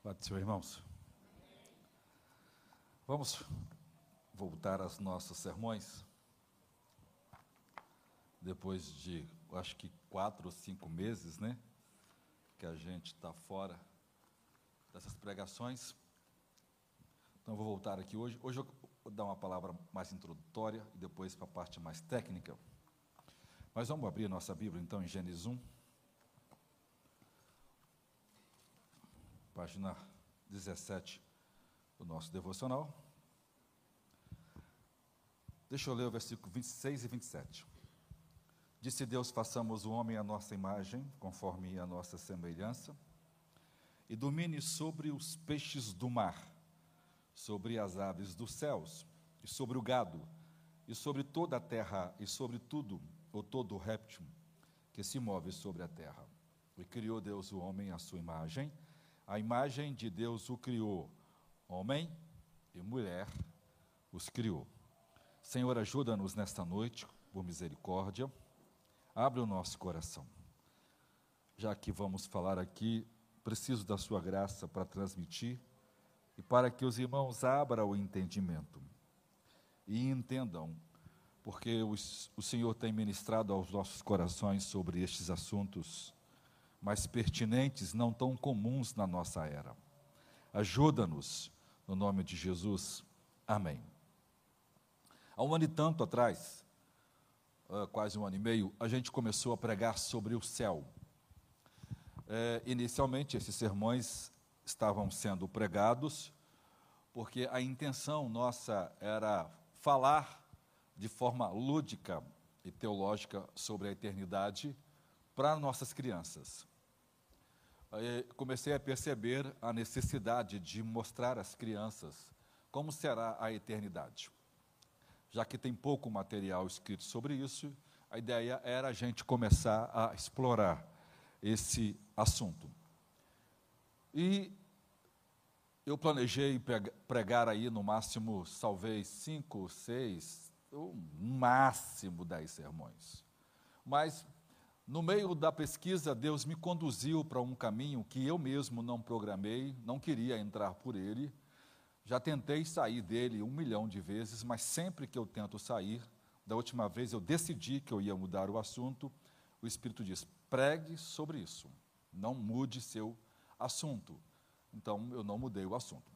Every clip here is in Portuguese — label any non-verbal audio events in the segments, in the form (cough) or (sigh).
Pode ser, irmãos. Vamos voltar aos nossos sermões. Depois de, acho que quatro ou cinco meses, né? Que a gente está fora dessas pregações. Então, vou voltar aqui hoje. Hoje eu vou dar uma palavra mais introdutória e depois para a parte mais técnica. Mas vamos abrir nossa Bíblia, então, em Gênesis 1. Página 17 do nosso devocional. Deixa eu ler o versículo 26 e 27. Disse Deus: façamos o homem à nossa imagem, conforme a nossa semelhança, e domine sobre os peixes do mar, sobre as aves dos céus, e sobre o gado, e sobre toda a terra, e sobre tudo, ou todo réptil que se move sobre a terra. E criou Deus o homem à sua imagem, a imagem de Deus o criou, homem e mulher os criou. Senhor, ajuda-nos nesta noite, por misericórdia, abre o nosso coração. Já que vamos falar aqui, preciso da Sua graça para transmitir e para que os irmãos abram o entendimento e entendam, porque os, o Senhor tem ministrado aos nossos corações sobre estes assuntos mais pertinentes, não tão comuns na nossa era. Ajuda-nos, no nome de Jesus. Amém. Há um ano e tanto atrás, uh, quase um ano e meio, a gente começou a pregar sobre o céu. É, inicialmente, esses sermões estavam sendo pregados, porque a intenção nossa era falar de forma lúdica e teológica sobre a eternidade para nossas crianças. Aí comecei a perceber a necessidade de mostrar às crianças como será a eternidade. Já que tem pouco material escrito sobre isso, a ideia era a gente começar a explorar esse assunto. E eu planejei pregar aí no máximo, talvez, cinco, seis, no máximo dez sermões. Mas no meio da pesquisa, Deus me conduziu para um caminho que eu mesmo não programei, não queria entrar por ele. Já tentei sair dele um milhão de vezes, mas sempre que eu tento sair, da última vez eu decidi que eu ia mudar o assunto, o Espírito diz: pregue sobre isso, não mude seu assunto. Então eu não mudei o assunto.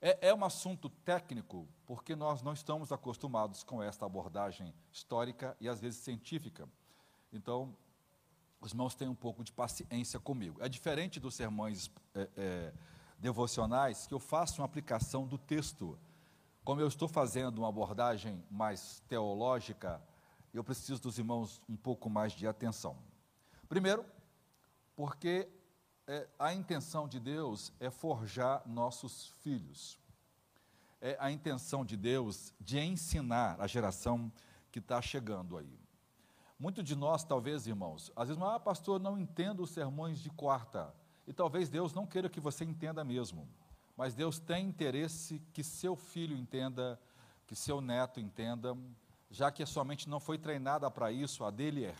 É, é um assunto técnico, porque nós não estamos acostumados com esta abordagem histórica e às vezes científica. Então, os irmãos têm um pouco de paciência comigo. É diferente dos sermões é, é, devocionais, que eu faço uma aplicação do texto. Como eu estou fazendo uma abordagem mais teológica, eu preciso dos irmãos um pouco mais de atenção. Primeiro, porque é, a intenção de Deus é forjar nossos filhos. É a intenção de Deus de ensinar a geração que está chegando aí. Muito de nós, talvez, irmãos, às vezes, ah, pastor, não entendo os sermões de quarta. E talvez Deus não queira que você entenda mesmo. Mas Deus tem interesse que seu filho entenda, que seu neto entenda, já que a sua mente não foi treinada para isso, a dele é.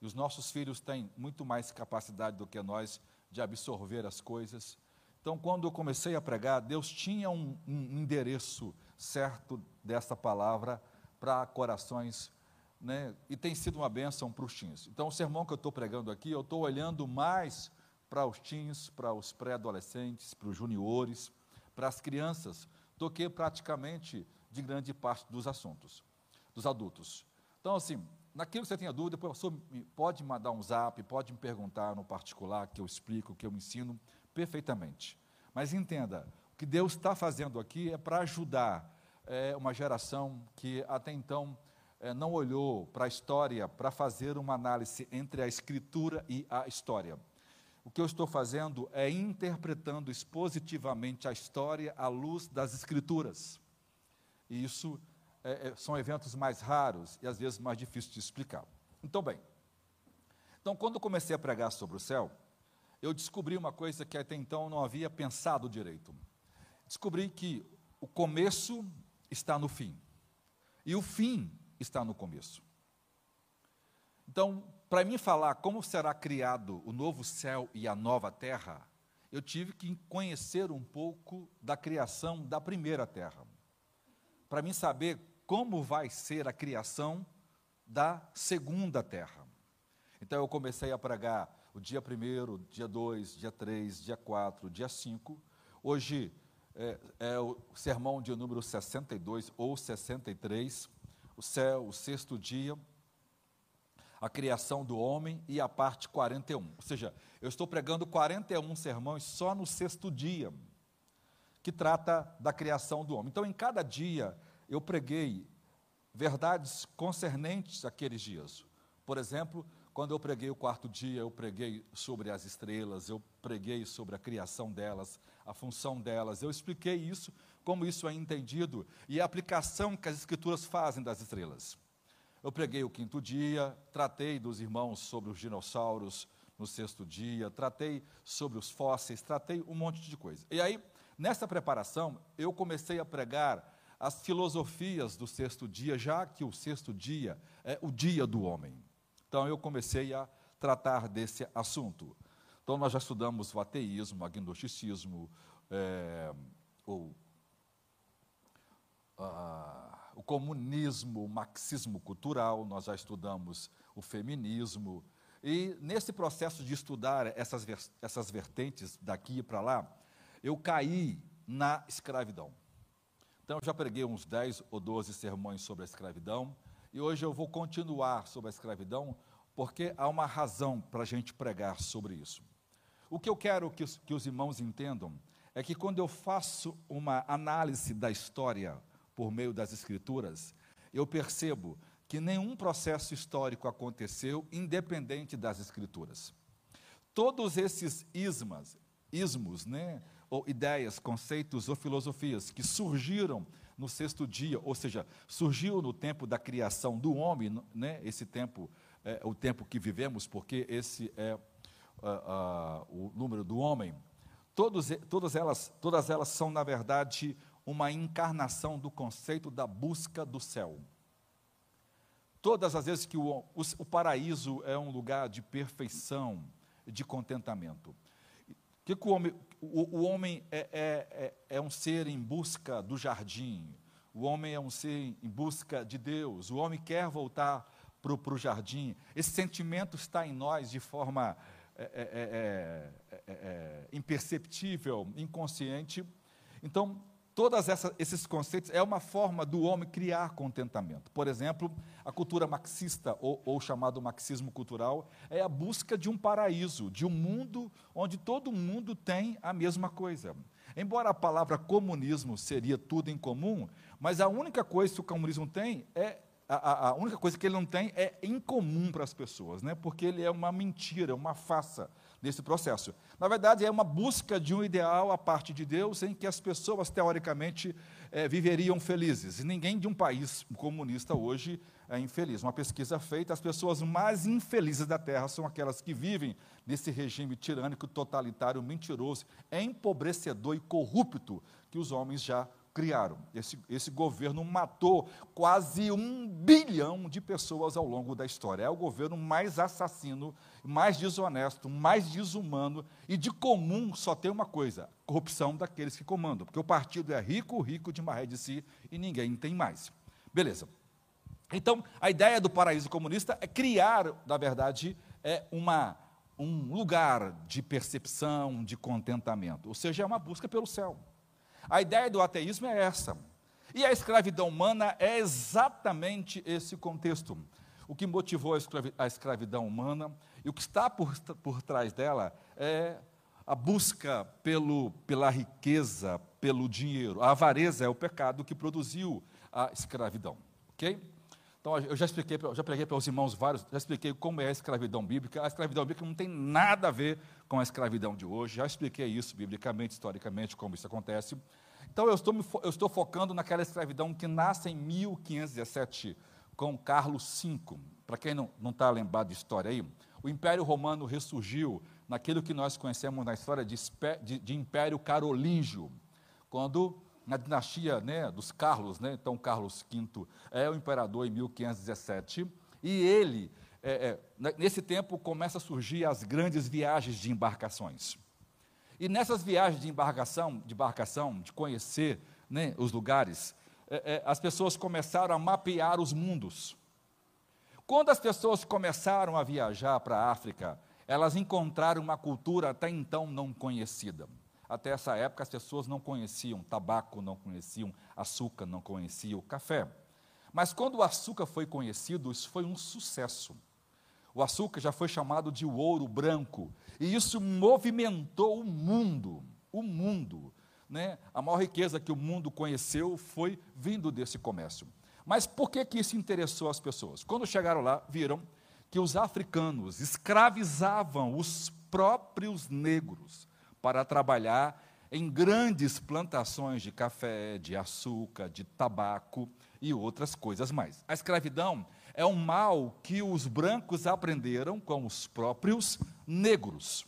E os nossos filhos têm muito mais capacidade do que nós de absorver as coisas. Então, quando eu comecei a pregar, Deus tinha um, um endereço certo dessa palavra para corações né, e tem sido uma bênção para os teens. Então, o sermão que eu estou pregando aqui, eu estou olhando mais para os teens, para os pré-adolescentes, para os juniores, para as crianças, do que praticamente de grande parte dos assuntos, dos adultos. Então, assim, naquilo que você tenha dúvida, professor, pode mandar um zap, pode me perguntar no particular, que eu explico, que eu ensino perfeitamente. Mas entenda, o que Deus está fazendo aqui é para ajudar é, uma geração que até então é, não olhou para a história para fazer uma análise entre a escritura e a história. O que eu estou fazendo é interpretando expositivamente a história à luz das escrituras. E isso é, são eventos mais raros e às vezes mais difíceis de explicar. Então, bem, então quando eu comecei a pregar sobre o céu, eu descobri uma coisa que até então não havia pensado direito. Descobri que o começo está no fim. E o fim está no começo. Então, para mim falar como será criado o novo céu e a nova terra, eu tive que conhecer um pouco da criação da primeira terra, para mim saber como vai ser a criação da segunda terra. Então eu comecei a pregar o dia 1, dia 2, dia 3, dia 4, dia 5. Hoje é, é, o sermão de número 62 ou 63, o céu, o sexto dia, a criação do homem e a parte 41. Ou seja, eu estou pregando 41 sermões só no sexto dia, que trata da criação do homem. Então, em cada dia, eu preguei verdades concernentes àqueles dias. Por exemplo, quando eu preguei o quarto dia, eu preguei sobre as estrelas, eu preguei sobre a criação delas, a função delas. Eu expliquei isso, como isso é entendido e a aplicação que as escrituras fazem das estrelas. Eu preguei o quinto dia, tratei dos irmãos sobre os dinossauros no sexto dia, tratei sobre os fósseis, tratei um monte de coisa. E aí, nessa preparação, eu comecei a pregar as filosofias do sexto dia, já que o sexto dia é o dia do homem. Então, eu comecei a tratar desse assunto. Então, nós já estudamos o ateísmo, o agnosticismo, é, o. O comunismo, o marxismo cultural, nós já estudamos o feminismo. E nesse processo de estudar essas, essas vertentes daqui para lá, eu caí na escravidão. Então, eu já preguei uns 10 ou 12 sermões sobre a escravidão, e hoje eu vou continuar sobre a escravidão, porque há uma razão para a gente pregar sobre isso. O que eu quero que os, que os irmãos entendam é que quando eu faço uma análise da história por meio das Escrituras, eu percebo que nenhum processo histórico aconteceu independente das Escrituras. Todos esses ismas, ismos, né, ou ideias, conceitos ou filosofias que surgiram no sexto dia, ou seja, surgiu no tempo da criação do homem, né, esse tempo é o tempo que vivemos, porque esse é uh, uh, o número do homem. Todos, todas, elas, todas elas são, na verdade, uma encarnação do conceito da busca do céu. Todas as vezes que o, o, o paraíso é um lugar de perfeição, de contentamento. Que, que o homem, o, o homem é, é, é, é um ser em busca do jardim, o homem é um ser em busca de Deus, o homem quer voltar para o jardim. Esse sentimento está em nós de forma é, é, é, é imperceptível, inconsciente. Então, Todos esses conceitos é uma forma do homem criar contentamento. Por exemplo, a cultura marxista, ou, ou, chamado marxismo cultural, é a busca de um paraíso, de um mundo onde todo mundo tem a mesma coisa. Embora a palavra comunismo seria tudo em comum, mas a única coisa que o comunismo tem é a, a, única coisa que ele não tem é incomum para as pessoas, né? porque ele é uma mentira, uma farsa nesse processo. Na verdade, é uma busca de um ideal a parte de Deus em que as pessoas, teoricamente, é, viveriam felizes. E ninguém de um país comunista hoje é infeliz. Uma pesquisa feita, as pessoas mais infelizes da Terra são aquelas que vivem nesse regime tirânico, totalitário, mentiroso, empobrecedor e corrupto que os homens já criaram. Esse, esse governo matou quase um bilhão de pessoas ao longo da história. É o governo mais assassino, mais desonesto, mais desumano e de comum só tem uma coisa: corrupção daqueles que comandam. Porque o partido é rico, rico de maré de si e ninguém tem mais. Beleza. Então, a ideia do paraíso comunista é criar, na verdade, é uma, um lugar de percepção, de contentamento. Ou seja, é uma busca pelo céu. A ideia do ateísmo é essa. E a escravidão humana é exatamente esse contexto. O que motivou a escravidão humana e o que está por, por trás dela é a busca pelo, pela riqueza, pelo dinheiro. A avareza é o pecado que produziu a escravidão. Ok? Então, eu já expliquei, já preguei para os irmãos vários, já expliquei como é a escravidão bíblica. A escravidão bíblica não tem nada a ver com a escravidão de hoje. Já expliquei isso biblicamente, historicamente, como isso acontece. Então, eu estou, eu estou focando naquela escravidão que nasce em 1517, com Carlos V. Para quem não está lembrado de história aí, o Império Romano ressurgiu naquilo que nós conhecemos na história de, de, de Império Carolíngio, quando na dinastia né, dos Carlos, né, então Carlos V é o imperador em 1517, e ele é, é, nesse tempo, começa a surgir as grandes viagens de embarcações. E nessas viagens de embarcação, de, embarcação, de conhecer né, os lugares, é, é, as pessoas começaram a mapear os mundos. Quando as pessoas começaram a viajar para a África, elas encontraram uma cultura até então não conhecida. Até essa época as pessoas não conheciam tabaco, não conheciam açúcar, não conheciam café. Mas quando o açúcar foi conhecido, isso foi um sucesso. O açúcar já foi chamado de ouro branco, e isso movimentou o mundo, o mundo. Né? A maior riqueza que o mundo conheceu foi vindo desse comércio. Mas por que, que isso interessou as pessoas? Quando chegaram lá, viram que os africanos escravizavam os próprios negros para trabalhar em grandes plantações de café, de açúcar, de tabaco e outras coisas mais. A escravidão é um mal que os brancos aprenderam com os próprios negros.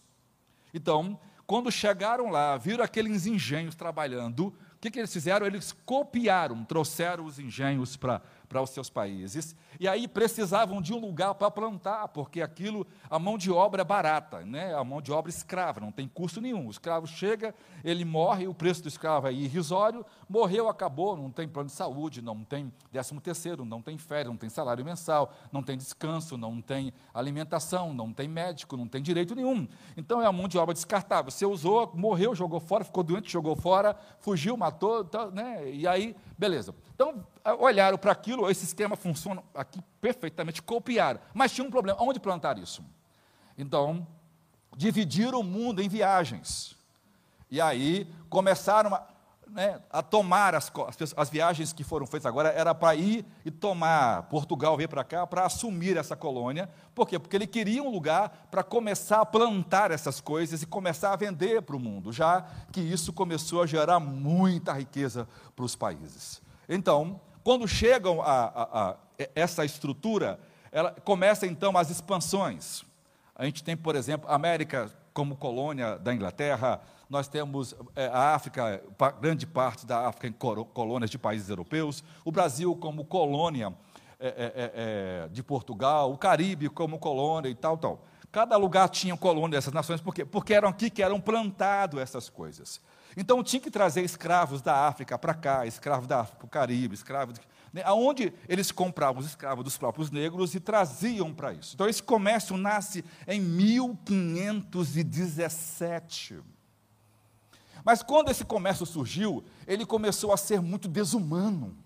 Então, quando chegaram lá, viram aqueles engenhos trabalhando, que, que eles fizeram? Eles copiaram, trouxeram os engenhos para para os seus países, e aí precisavam de um lugar para plantar, porque aquilo, a mão de obra é barata, né? a mão de obra escrava, não tem custo nenhum. O escravo chega, ele morre, o preço do escravo é irrisório, morreu, acabou, não tem plano de saúde, não tem décimo terceiro, não tem férias, não tem salário mensal, não tem descanso, não tem alimentação, não tem médico, não tem direito nenhum. Então é a mão de obra descartável. Você usou, morreu, jogou fora, ficou doente, jogou fora, fugiu, matou, tá, né? e aí, beleza. Então, olharam para aquilo, esse esquema funciona aqui perfeitamente, copiaram. Mas tinha um problema, onde plantar isso? Então, dividiram o mundo em viagens. E aí começaram a, né, a tomar as, as, viagens que foram feitas agora, era para ir e tomar, Portugal veio para cá para assumir essa colônia. Por quê? Porque ele queria um lugar para começar a plantar essas coisas e começar a vender para o mundo, já que isso começou a gerar muita riqueza para os países. Então, quando chegam a, a, a essa estrutura, ela começa então as expansões. A gente tem, por exemplo, a América como colônia da Inglaterra, nós temos é, a África, grande parte da África em colônias de países europeus, o Brasil como colônia é, é, de Portugal, o Caribe como colônia e tal, tal. Cada lugar tinha colônia dessas nações, por quê? Porque eram aqui que eram plantadas essas coisas. Então tinha que trazer escravos da África para cá, escravos da África para o Caribe, escravos. Né, aonde eles compravam os escravos dos próprios negros e traziam para isso. Então esse comércio nasce em 1517. Mas quando esse comércio surgiu, ele começou a ser muito desumano.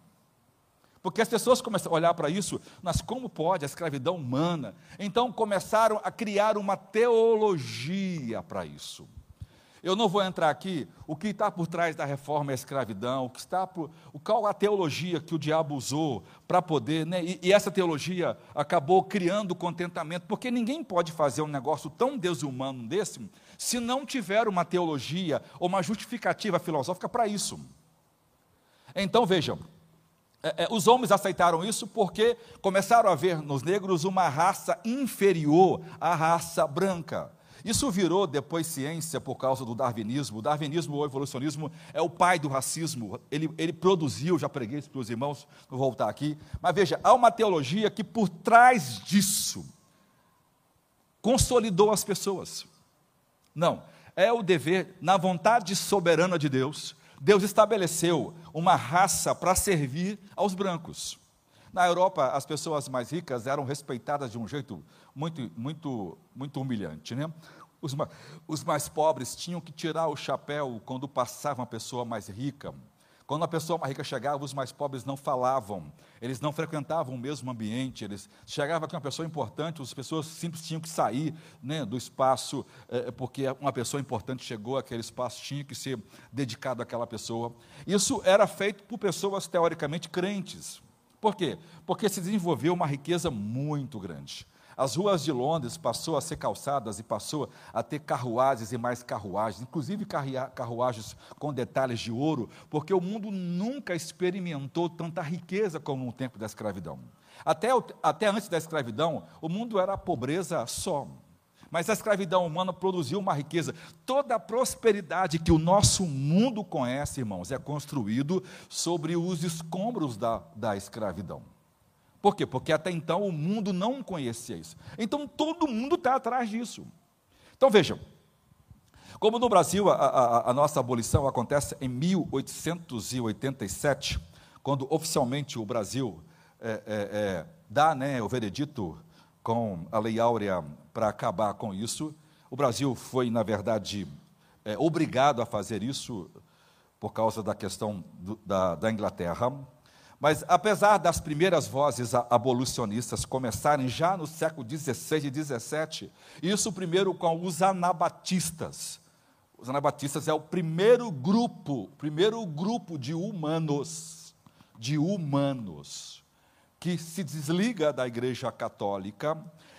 Porque as pessoas começaram a olhar para isso, mas como pode a escravidão humana? Então começaram a criar uma teologia para isso. Eu não vou entrar aqui o que está por trás da reforma a escravidão, o que está por, o qual a teologia que o diabo usou para poder, né? E, e, essa teologia acabou criando contentamento, porque ninguém pode fazer um negócio tão desumano desse se não tiver uma teologia ou uma justificativa filosófica para isso. Então vejam, é, é, os homens aceitaram isso porque começaram a ver nos negros uma raça inferior à raça branca. Isso virou depois ciência por causa do darwinismo. O darwinismo ou evolucionismo é o pai do racismo. Ele, ele produziu, já preguei isso para os irmãos, vou voltar aqui. Mas veja, há uma teologia que por trás disso consolidou as pessoas. Não, é o dever, na vontade soberana de Deus, Deus estabeleceu uma raça para servir aos brancos. Na Europa, as pessoas mais ricas eram respeitadas de um jeito muito, muito, muito humilhante. Né? Os, os mais pobres tinham que tirar o chapéu quando passava uma pessoa mais rica. Quando a pessoa mais rica chegava, os mais pobres não falavam, eles não frequentavam o mesmo ambiente, eles chegavam com uma pessoa importante, as pessoas simples tinham que sair né, do espaço, é, porque uma pessoa importante chegou, aquele espaço tinha que ser dedicado àquela pessoa. Isso era feito por pessoas teoricamente crentes. Por quê? Porque se desenvolveu uma riqueza muito grande. As ruas de Londres passou a ser calçadas e passou a ter carruagens e mais carruagens, inclusive carruagens com detalhes de ouro, porque o mundo nunca experimentou tanta riqueza como no tempo da escravidão. Até, até antes da escravidão, o mundo era pobreza só. Mas a escravidão humana produziu uma riqueza. Toda a prosperidade que o nosso mundo conhece, irmãos, é construído sobre os escombros da, da escravidão. Por quê? Porque até então o mundo não conhecia isso. Então todo mundo está atrás disso. Então vejam, Como no Brasil a, a, a nossa abolição acontece em 1887, quando oficialmente o Brasil é, é, é, dá né, o veredito com a Lei Áurea para acabar com isso. O Brasil foi, na verdade, é, obrigado a fazer isso por causa da questão do, da, da Inglaterra. Mas, apesar das primeiras vozes abolicionistas começarem já no século XVI e XVII, isso primeiro com os anabatistas. Os anabatistas é o primeiro grupo, primeiro grupo de humanos, de humanos, que se desliga da Igreja Católica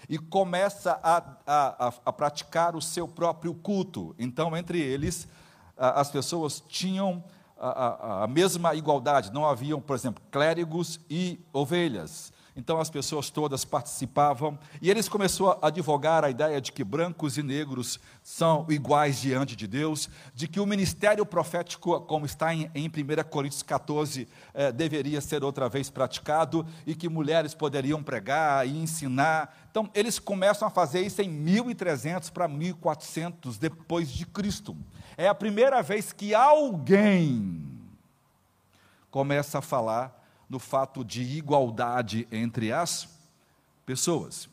e começa a, a, a, praticar o seu próprio culto. Então, entre eles, as pessoas tinham a, a, mesma igualdade, não haviam, por exemplo, clérigos e ovelhas. Então as pessoas todas participavam e eles começaram a advogar a ideia de que brancos e negros são iguais diante de Deus, de que o ministério profético, como está em, em 1 Coríntios 14, eh, deveria ser outra vez praticado e que mulheres poderiam pregar e ensinar. Então eles começam a fazer isso em 1300 para 1400 depois de Cristo. É a primeira vez que alguém começa a falar no fato de igualdade entre as pessoas.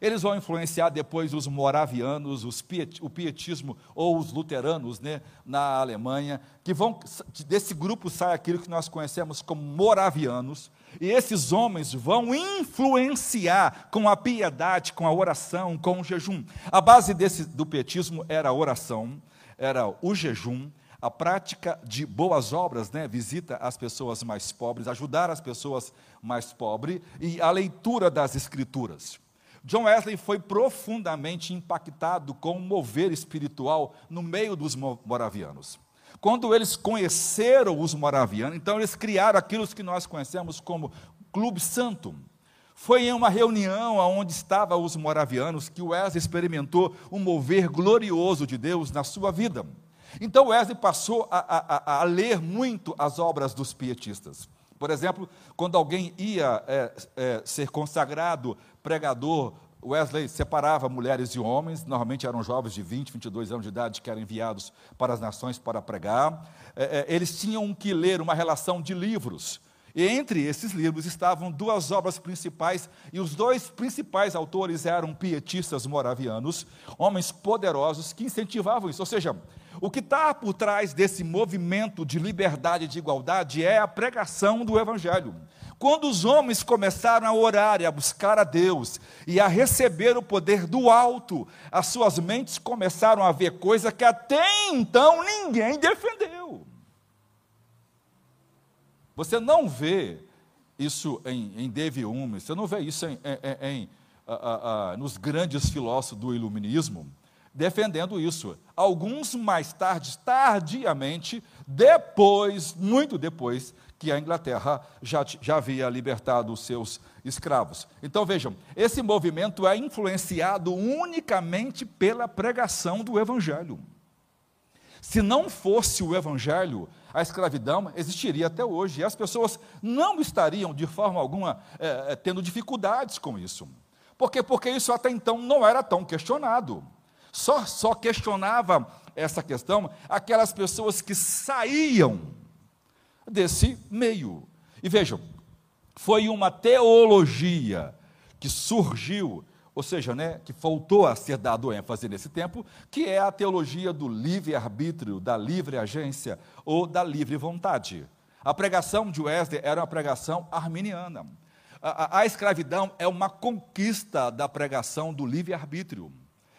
Eles vão influenciar depois os moravianos, os piet, o pietismo ou os luteranos né, na Alemanha, que vão desse grupo sai aquilo que nós conhecemos como moravianos, e esses homens vão influenciar com a piedade, com a oração, com o jejum. A base desse, do pietismo era a oração, era o jejum, a prática de boas obras, né? visita as pessoas mais pobres, ajudar as pessoas mais pobres e a leitura das escrituras. John Wesley foi profundamente impactado com o mover espiritual no meio dos moravianos. Quando eles conheceram os moravianos, então eles criaram aquilo que nós conhecemos como Clube Santo. Foi em uma reunião onde estavam os moravianos que Wesley experimentou um mover glorioso de Deus na sua vida. Então Wesley passou a, a, a ler muito as obras dos pietistas. Por exemplo, quando alguém ia é, é, ser consagrado pregador, Wesley separava mulheres e homens, normalmente eram jovens de 20, 22 anos de idade que eram enviados para as nações para pregar. É, é, eles tinham que ler uma relação de livros. E entre esses livros estavam duas obras principais, e os dois principais autores eram pietistas moravianos, homens poderosos que incentivavam isso. Ou seja, o que está por trás desse movimento de liberdade e de igualdade é a pregação do Evangelho. Quando os homens começaram a orar e a buscar a Deus e a receber o poder do alto, as suas mentes começaram a ver coisa que até então ninguém defendeu. Você não vê isso em, em David Hume, você não vê isso em, em, em a, a, a, nos grandes filósofos do iluminismo defendendo isso. Alguns mais tarde, tardiamente, depois, muito depois, que a Inglaterra já, já havia libertado os seus escravos. Então vejam, esse movimento é influenciado unicamente pela pregação do Evangelho. Se não fosse o Evangelho, a escravidão existiria até hoje, e as pessoas não estariam, de forma alguma, é, tendo dificuldades com isso. Por quê? Porque isso até então não era tão questionado. Só, só questionava essa questão aquelas pessoas que saíam desse meio. E vejam, foi uma teologia que surgiu, ou seja, né, que faltou a ser dado ênfase nesse tempo, que é a teologia do livre-arbítrio, da livre agência ou da livre vontade. A pregação de Wesley era uma pregação arminiana. A, a, a escravidão é uma conquista da pregação do livre-arbítrio.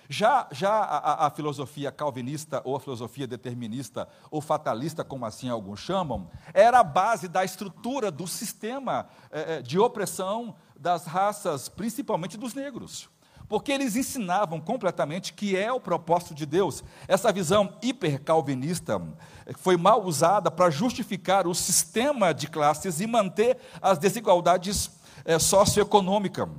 Já, já a, a, filosofia calvinista, ou a filosofia determinista, ou fatalista, como assim alguns chamam, era a base da estrutura do sistema é, de opressão das raças, principalmente dos negros. Porque eles ensinavam completamente que é o propósito de Deus. Essa visão hipercalvinista foi mal usada para justificar o sistema de classes e manter as desigualdades é, socioeconômicas.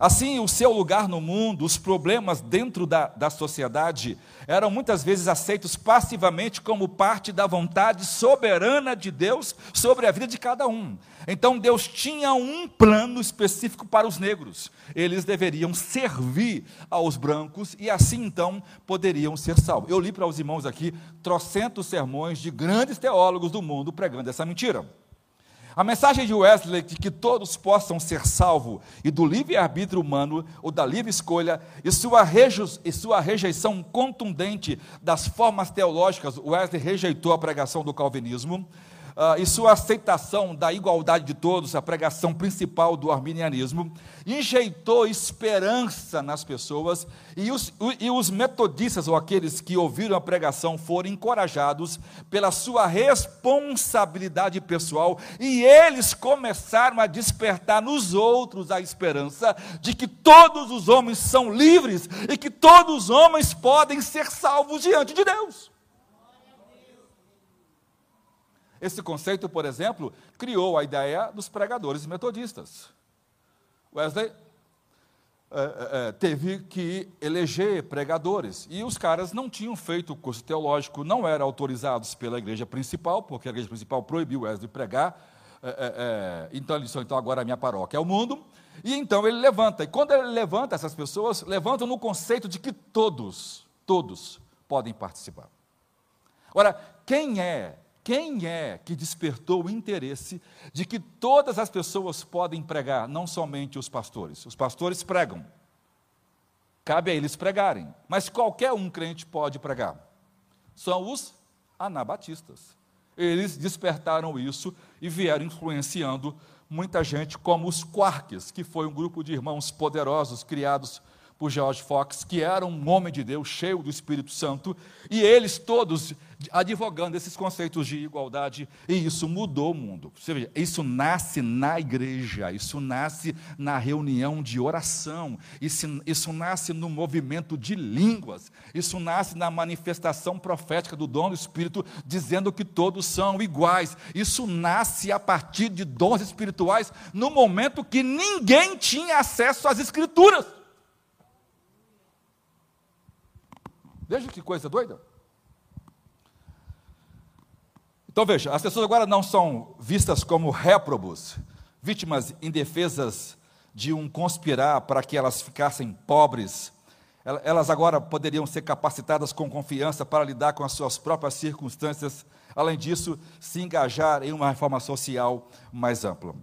Assim, o seu lugar no mundo, os problemas dentro da, da sociedade, eram muitas vezes aceitos passivamente como parte da vontade soberana de Deus sobre a vida de cada um. Então, Deus tinha um plano específico para os negros. Eles deveriam servir aos brancos e assim então poderiam ser salvos. Eu li para os irmãos aqui trocentos sermões de grandes teólogos do mundo pregando essa mentira. A mensagem de Wesley de que todos possam ser salvos e do livre-arbítrio humano, ou da livre escolha, e sua, e sua rejeição contundente das formas teológicas, Wesley rejeitou a pregação do calvinismo, uh, e sua aceitação da igualdade de todos, a pregação principal do arminianismo, enjeitou esperança nas pessoas, e os, e os metodistas, ou aqueles que ouviram a pregação, foram encorajados pela sua responsabilidade pessoal, e eles começaram a despertar nos outros a esperança de que todos os homens são livres e que todos os homens podem ser salvos diante de Deus. Esse conceito, por exemplo, criou a ideia dos pregadores metodistas. Wesley é, é, teve que eleger pregadores. E os caras não tinham feito curso teológico, não eram autorizados pela igreja principal, porque a igreja principal proibiu Wesley pregar. É, então ele disse: então agora a minha paróquia é o mundo. E então ele levanta. E quando ele levanta, essas pessoas levantam no conceito de que todos, todos podem participar. Agora, quem é quem é que despertou o interesse de que todas as pessoas podem pregar, não somente os pastores? Os pastores pregam. Cabe a eles pregarem. Mas qualquer um crente pode pregar. São os anabatistas. Eles despertaram isso e vieram influenciando muita gente, como os Quarks, que foi um grupo de irmãos poderosos criados por George Fox, que era um homem de Deus, cheio do Espírito Santo, e eles todos advogando esses conceitos de igualdade, e isso mudou o mundo. Isso nasce na igreja, isso nasce na reunião de oração, isso, isso nasce no movimento de línguas, isso nasce na manifestação profética do dom do Espírito, dizendo que todos são iguais. Isso nasce a partir de dons espirituais, no momento que ninguém tinha acesso às Escrituras. Veja que coisa doida. Então veja, as pessoas agora não são vistas como réprobos, vítimas indefesas de um conspirar para que elas ficassem pobres. Elas agora poderiam ser capacitadas com confiança para lidar com as suas próprias circunstâncias, além disso, se engajar em uma reforma social mais ampla.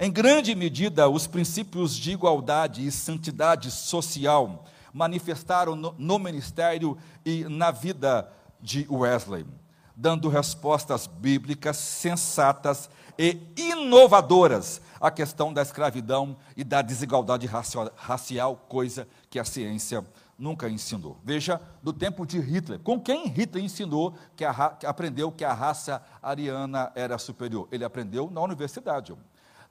Em grande medida, os princípios de igualdade e santidade social manifestaram no, no ministério e na vida de Wesley, dando respostas bíblicas sensatas e inovadoras à questão da escravidão e da desigualdade racial, coisa que a ciência nunca ensinou. Veja, do tempo de Hitler, com quem Hitler ensinou que, a, que aprendeu que a raça ariana era superior? Ele aprendeu na universidade.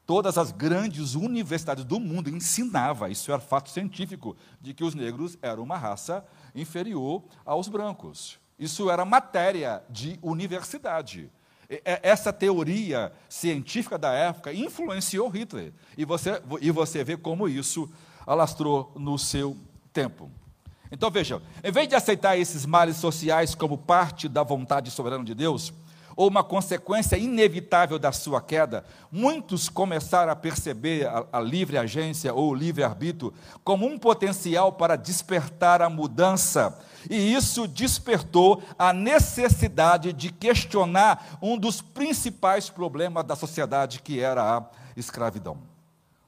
Todas as grandes universidades do mundo ensinavam, isso era fato científico, de que os negros eram uma raça inferior aos brancos. Isso era matéria de universidade. Essa teoria científica da época influenciou Hitler. E você, e você vê como isso alastrou no seu tempo. Então veja, em vez de aceitar esses males sociais como parte da vontade soberana de Deus, ou uma consequência inevitável da sua queda, muitos começaram a perceber a, a livre agência ou livre arbítrio como um potencial para despertar a mudança. E isso despertou a necessidade de questionar um dos principais problemas da sociedade, que era a escravidão.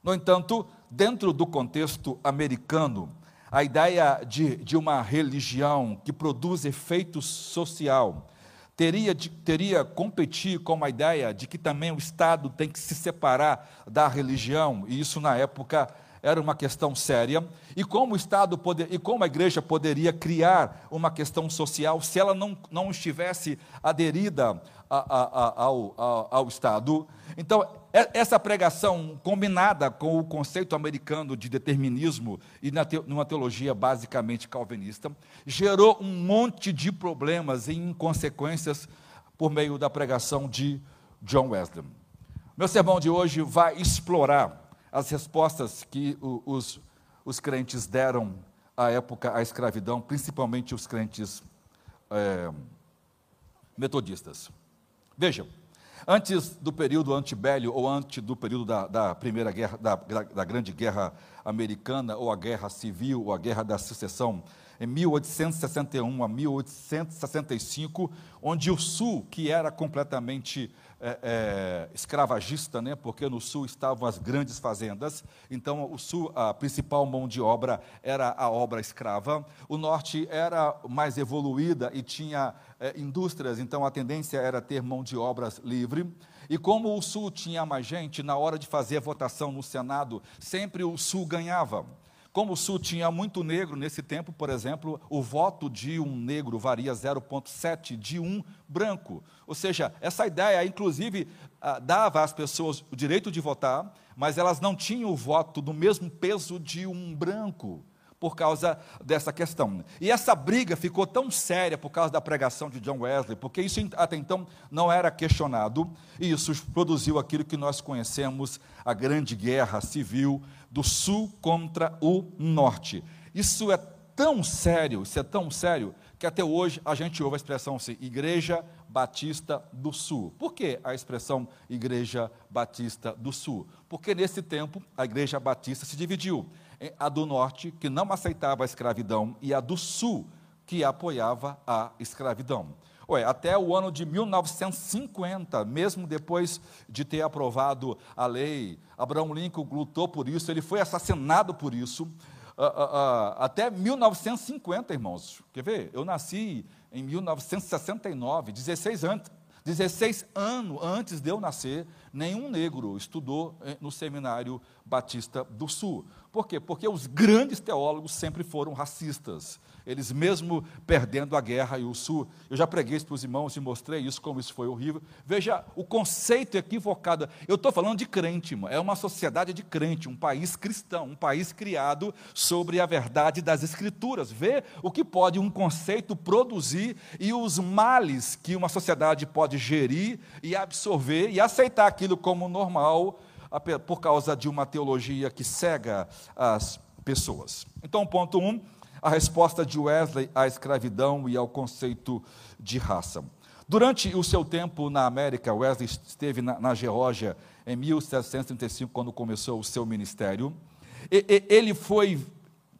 No entanto, dentro do contexto americano, a ideia de, de uma religião que produz efeito social, teria, de, teria competir com a ideia de que também o Estado tem que se separar da religião, e isso na época era uma questão séria, e como o Estado poder, e como a igreja poderia criar uma questão social se ela não, não estivesse aderida ao, ao Estado. Então, essa pregação, combinada com o conceito americano de determinismo e numa teologia basicamente calvinista, gerou um monte de problemas e inconsequências por meio da pregação de John Wesley. Meu sermão de hoje vai explorar as respostas que os os crentes deram à época à escravidão, principalmente os crentes é, metodistas. Vejam, antes do período antibélio ou antes do período da, da primeira guerra, da, da grande guerra americana, ou a guerra civil, ou a guerra da secessão, em 1861 a 1865, onde o Sul, que era completamente é, é, escravagista, né, porque no Sul estavam as grandes fazendas, então o Sul, a principal mão de obra era a obra escrava, o Norte era mais evoluída e tinha é, indústrias, então a tendência era ter mão de obras livre. E como o Sul tinha mais gente, na hora de fazer a votação no Senado, sempre o Sul ganhava. Como o Sul tinha muito negro nesse tempo, por exemplo, o voto de um negro varia 0,7 de um branco. Ou seja, essa ideia, inclusive, ah, dava às pessoas o direito de votar, mas elas não tinham o voto do mesmo peso de um branco por causa dessa questão. E essa briga ficou tão séria por causa da pregação de John Wesley, porque isso até então não era questionado, e isso produziu aquilo que nós conhecemos, a grande guerra civil do sul contra o norte. Isso é tão sério, isso é tão sério, que até hoje a gente ouve a expressão assim, Igreja Batista do Sul. Por que a expressão Igreja Batista do Sul? Porque nesse tempo a Igreja Batista se dividiu. A do norte, que não aceitava a escravidão, e a do sul, que apoiava a escravidão. Ué, até o ano de 1950, mesmo depois de ter aprovado a lei, Abraão Lincoln lutou por isso, ele foi assassinado por isso. Uh, uh, uh, até 1950, irmãos. Quer ver? Eu nasci em 1969, 16 anos, 16 anos antes de eu nascer, nenhum negro estudou eh, no Seminário Batista do Sul. Por quê? Porque os grandes teólogos sempre foram racistas eles mesmo perdendo a guerra e o sul. Eu já preguei isso para os irmãos e mostrei isso, como isso foi horrível. Veja o conceito equivocado. Eu estou falando de crente, irmão. é uma sociedade de crente, um país cristão, um país criado sobre a verdade das Escrituras. Vê o que pode um conceito produzir e os males que uma sociedade pode gerir e absorver e aceitar aquilo como normal por causa de uma teologia que cega as pessoas. Então, ponto um, a resposta de Wesley à escravidão e ao conceito de raça. Durante o seu tempo na América, Wesley esteve na, na Geórgia em 1735, quando começou o seu ministério. E, e, ele foi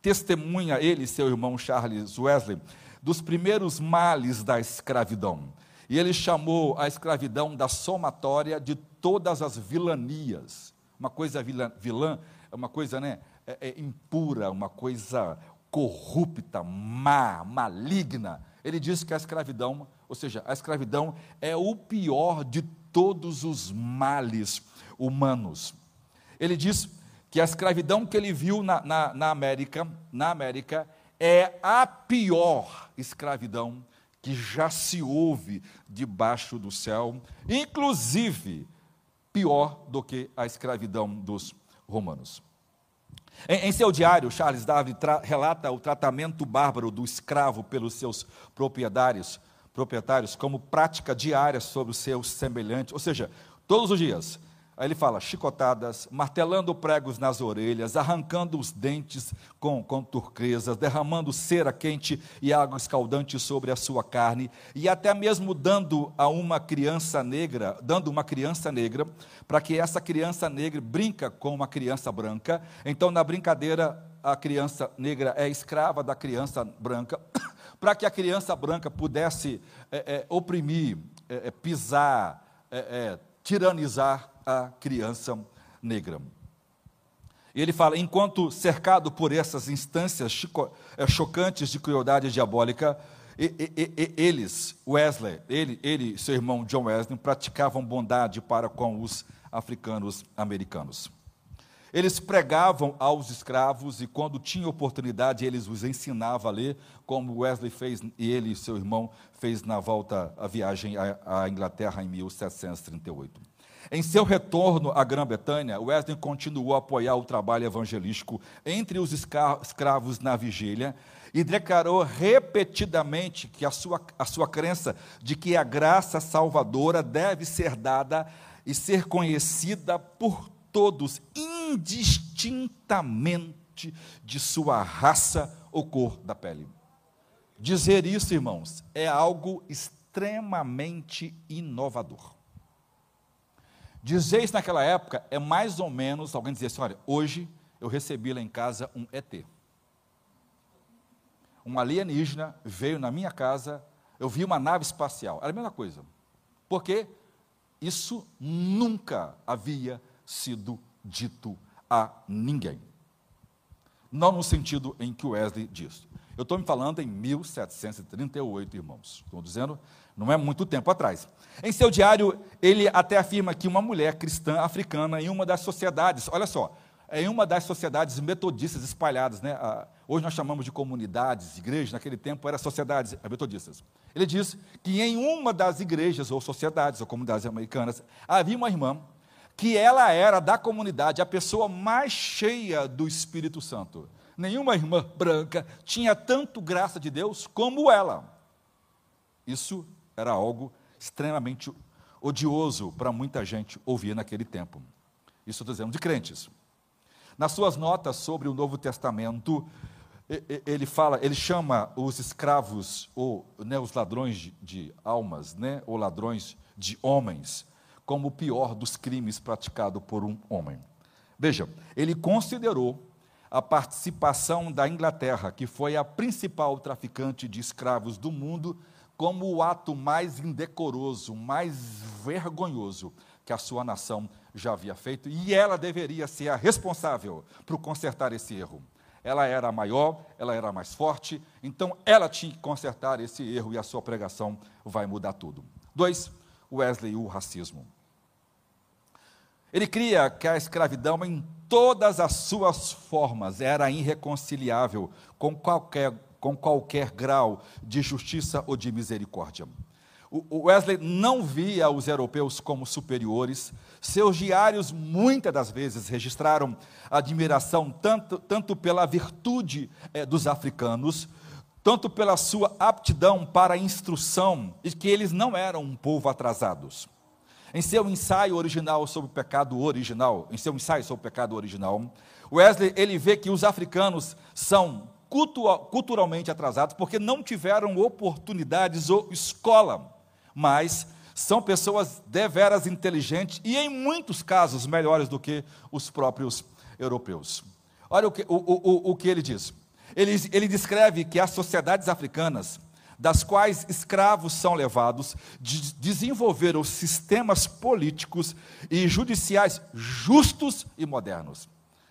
testemunha, ele e seu irmão Charles Wesley, dos primeiros males da escravidão. E ele chamou a escravidão da somatória de todas as vilanias. Uma coisa vilã, vilã é uma coisa né, é, é impura, uma coisa corrupta, má, maligna. Ele diz que a escravidão, ou seja, a escravidão é o pior de todos os males humanos. Ele diz que a escravidão que ele viu na, na, na América, na América, é a pior escravidão que já se houve debaixo do céu, inclusive pior do que a escravidão dos romanos. Em, seu diário, Charles Darwin relata o tratamento bárbaro do escravo pelos seus proprietários, proprietários como prática diária sobre os seus semelhantes, ou seja, todos os dias Aí ele fala: chicotadas, martelando pregos nas orelhas, arrancando os dentes com, com turquesas, derramando cera quente e água escaldante sobre a sua carne, e até mesmo dando a uma criança negra, dando uma criança negra, para que essa criança negra brinca com uma criança branca. Então, na brincadeira, a criança negra é escrava da criança branca, (coughs) para que a criança branca pudesse é, é, oprimir, é, pisar, tiranizar a criança negra. E ele fala: enquanto cercado por essas instâncias eh, chocantes de crueldade diabólica, eles, Wesley, ele, ele e seu irmão John Wesley, praticavam bondade para com os africanos americanos. Eles pregavam aos escravos e, quando tinha oportunidade, eles os ensinavam a ler, como Wesley fez e ele e seu irmão fez na volta à viagem à Inglaterra em 1738. Em seu retorno à Grã-Bretanha, Wesley continuou a apoiar o trabalho evangelístico entre os escravos na vigília e declarou repetidamente que a sua, a sua crença de que a graça salvadora deve ser dada e ser conhecida por todos indistintamente. de sua raça ou cor da pele. Dizer isso, irmãos, é algo extremamente inovador. Dizer isso naquela época é mais ou menos alguém dizer assim: olha, hoje eu recebi lá em casa um ET. Um alienígena veio na minha casa, eu vi uma nave espacial. Era a mesma coisa. Porque isso nunca havia sido dito a ninguém. Não no sentido em que Wesley diz. Eu estou me falando em 1738, irmãos. Estou dizendo, não é muito tempo atrás. Em seu diário, ele até afirma que uma mulher cristã africana em uma das sociedades, olha só, em uma das sociedades metodistas espalhadas, né? hoje nós chamamos de comunidades, igrejas, naquele tempo eram sociedades metodistas. Ele diz que em uma das igrejas, ou sociedades, ou comunidades americanas, havia uma irmã que ela era da comunidade a pessoa mais cheia do Espírito Santo. Nenhuma irmã branca tinha tanto graça de Deus como ela. Isso era algo extremamente odioso para muita gente ouvir naquele tempo. Isso estou dizendo de crentes. Nas suas notas sobre o Novo Testamento, ele fala, ele chama os escravos ou né, os ladrões de, de almas, né, ou ladrões de homens, como o pior dos crimes praticado por um homem. Veja, ele considerou a participação da Inglaterra, que foi a principal traficante de escravos do mundo, como o ato mais indecoroso, mais vergonhoso que a sua nação já havia feito, e ela deveria ser a responsável por consertar esse erro. Ela era maior, ela era mais forte, então ela tinha que consertar esse erro e a sua pregação vai mudar tudo. Dois, Wesley e o racismo. Ele cria que a escravidão, em todas as suas formas, era irreconciliável com qualquer, com qualquer grau de justiça ou de misericórdia. O Wesley não via os europeus como superiores. Seus diários, muitas das vezes, registraram admiração tanto, tanto pela virtude eh, dos africanos, tanto pela sua aptidão para a instrução, e que eles não eram um povo atrasados. Em seu ensaio original sobre o pecado original, em seu ensaio sobre o pecado original, Wesley ele vê que os africanos são culturalmente atrasados porque não tiveram oportunidades ou escola mas são pessoas deveras inteligentes e, em muitos casos, melhores do que os próprios europeus. Olha o que, o, o, o que ele diz. Ele, ele descreve que as sociedades africanas, das quais escravos são levados, de, desenvolveram sistemas políticos e judiciais justos e modernos.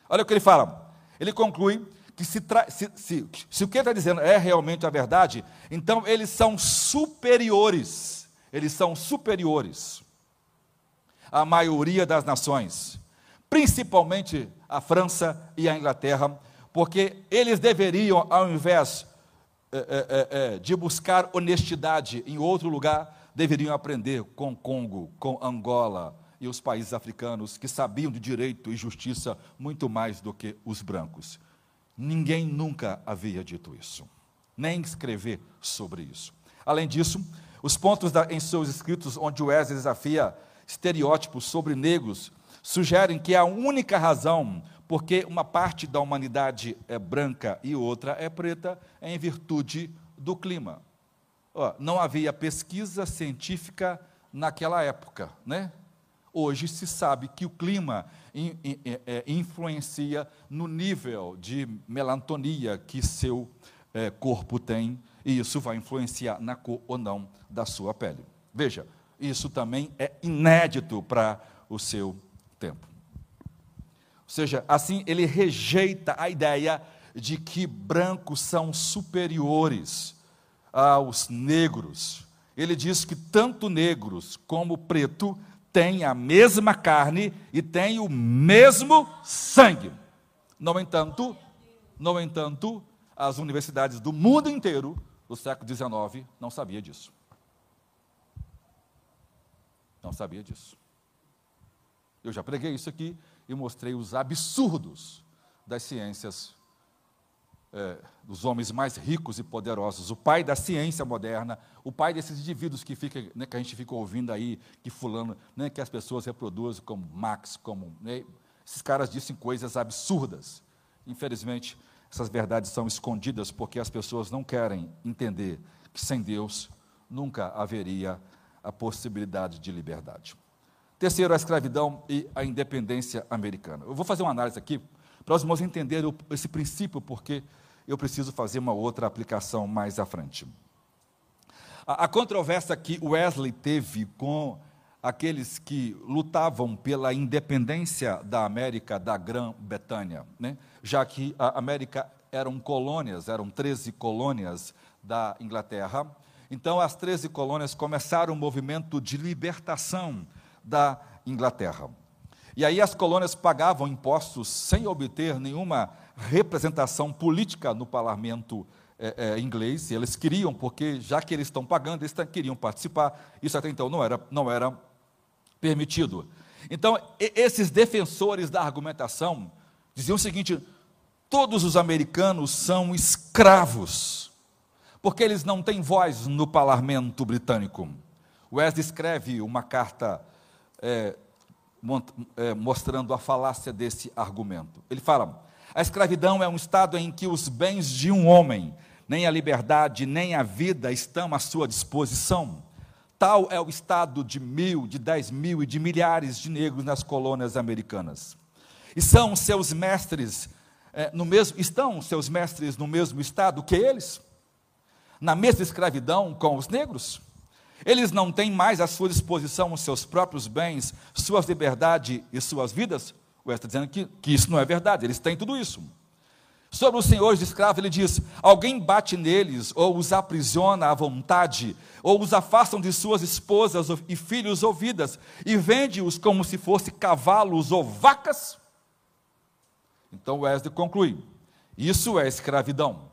Olha o que ele fala. Ele conclui que se, se, se, se o que ele está dizendo é realmente a verdade, então eles são superiores eles são superiores à maioria das nações, principalmente a França e a Inglaterra, porque eles deveriam, ao invés é, é, é, de buscar honestidade em outro lugar, deveriam aprender com Congo, com Angola e os países africanos que sabiam de direito e justiça muito mais do que os brancos. Ninguém nunca havia dito isso, nem escrever sobre isso. Além disso, os pontos da, em seus escritos onde Wesley desafia estereótipos sobre negros sugerem que a única razão porque uma parte da humanidade é branca e outra é preta é em virtude do clima. não havia pesquisa científica naquela época, né? Hoje se sabe que o clima é, influencia no nível de melantonia que seu é, corpo tem e isso vai influenciar na cor ou não da sua pele. Veja, isso também é inédito para o seu tempo. Ou seja, assim ele rejeita a ideia de que brancos são superiores aos negros. Ele diz que tanto negros como preto têm a mesma carne e têm o mesmo sangue. No entanto, no entanto, as universidades do mundo inteiro do século XIX não sabia disso. Não sabia disso. Eu já preguei isso aqui e mostrei os absurdos das ciências, é, dos homens mais ricos e poderosos, o pai da ciência moderna, o pai desses indivíduos que, fica, né, que a gente fica ouvindo aí, que fulano, né, que as pessoas reproduzem como Max, como. Né, esses caras dizem coisas absurdas. Infelizmente, essas verdades são escondidas porque as pessoas não querem entender que sem Deus nunca haveria a possibilidade de liberdade. Terceiro, a escravidão e a independência americana. Eu vou fazer uma análise aqui para os irmãos entenderem esse princípio, porque eu preciso fazer uma outra aplicação mais à frente. A, a controvérsia que Wesley teve com aqueles que lutavam pela independência da América da Grã-Bretanha, né? já que a América eram colônias, eram 13 colônias da Inglaterra. Então, as 13 colônias começaram um movimento de libertação da Inglaterra. E aí as colônias pagavam impostos sem obter nenhuma representação política no parlamento é, é, inglês. Eles queriam, porque já que eles estão pagando, eles queriam participar. Isso até então não era, não era permitido. Então, esses defensores da argumentação diziam o seguinte: todos os americanos são escravos, porque eles não têm voz no parlamento britânico. Wesley escreve uma carta é, mostrando a falácia desse argumento. Ele fala: a escravidão é um estado em que os bens de um homem, nem a liberdade, nem a vida estão à sua disposição. Tal é o estado de mil, de dez mil e de milhares de negros nas colônias americanas. E são seus mestres é, no mesmo, estão seus mestres no mesmo estado que eles? Na mesma escravidão com os negros? Eles não têm mais à sua disposição os seus próprios bens, suas liberdades e suas vidas? O está dizendo que, que isso não é verdade, eles têm tudo isso. Sobre os senhores de escravos, ele diz: alguém bate neles, ou os aprisiona à vontade, ou os afastam de suas esposas e filhos ou vidas, e vende-os como se fossem cavalos ou vacas? Então Wesley conclui: isso é escravidão.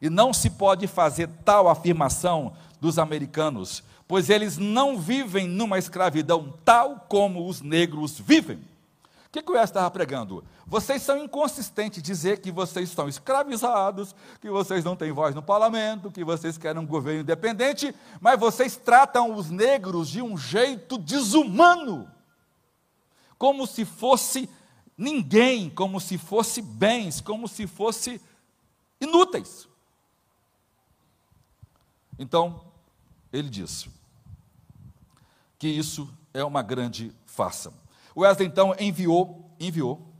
E não se pode fazer tal afirmação dos americanos, pois eles não vivem numa escravidão tal como os negros vivem. O que, que o Wesley estava pregando? Vocês são inconsistentes dizer que vocês estão escravizados, que vocês não têm voz no parlamento, que vocês querem um governo independente, mas vocês tratam os negros de um jeito desumano, como se fosse ninguém, como se fosse bens, como se fosse inúteis. Então, ele diz que isso é uma grande farsa. Wesley então enviou, enviou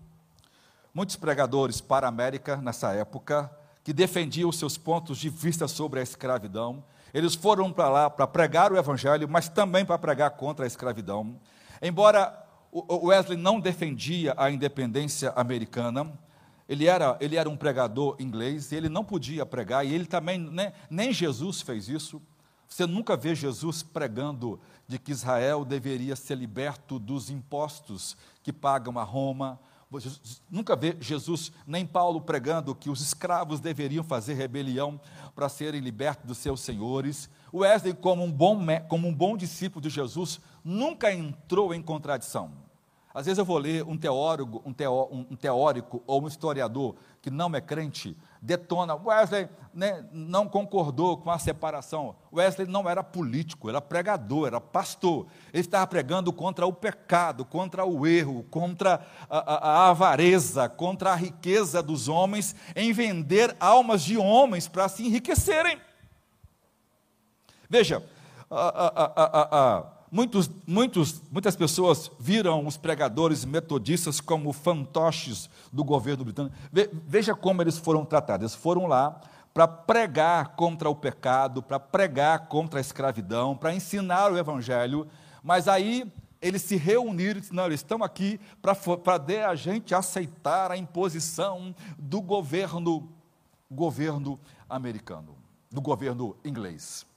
muitos pregadores para a América nessa época que defendiam seus pontos de vista sobre a escravidão. Eles foram para lá para pregar o evangelho, mas também para pregar contra a escravidão. Embora Wesley não defendia a independência americana, ele era, ele era um pregador inglês, e ele não podia pregar, e ele também, né, nem Jesus fez isso. Você nunca vê Jesus pregando de que Israel deveria ser liberto dos impostos que pagam a Roma. Nunca vê Jesus nem Paulo pregando que os escravos deveriam fazer rebelião para serem libertos dos seus senhores. Wesley, como um bom, como um bom discípulo de Jesus, nunca entrou em contradição. Às vezes eu vou ler um teórico, um, teó, um teórico ou um historiador que não é crente, detona. Wesley né, não concordou com a separação. Wesley não era político, era pregador, era pastor. Ele estava pregando contra o pecado, contra o erro, contra a, a, a avareza, contra a riqueza dos homens em vender almas de homens para se enriquecerem. Veja, muitos, muitos, muitas pessoas viram os pregadores metodistas como fantoches do governo britânico. Veja como eles foram tratados. Eles foram lá para pregar contra o pecado, para pregar contra a escravidão, para ensinar o evangelho, mas aí eles se reuniram e disseram, não, eles estão aqui para a gente aceitar a imposição do governo, governo americano, do governo inglês.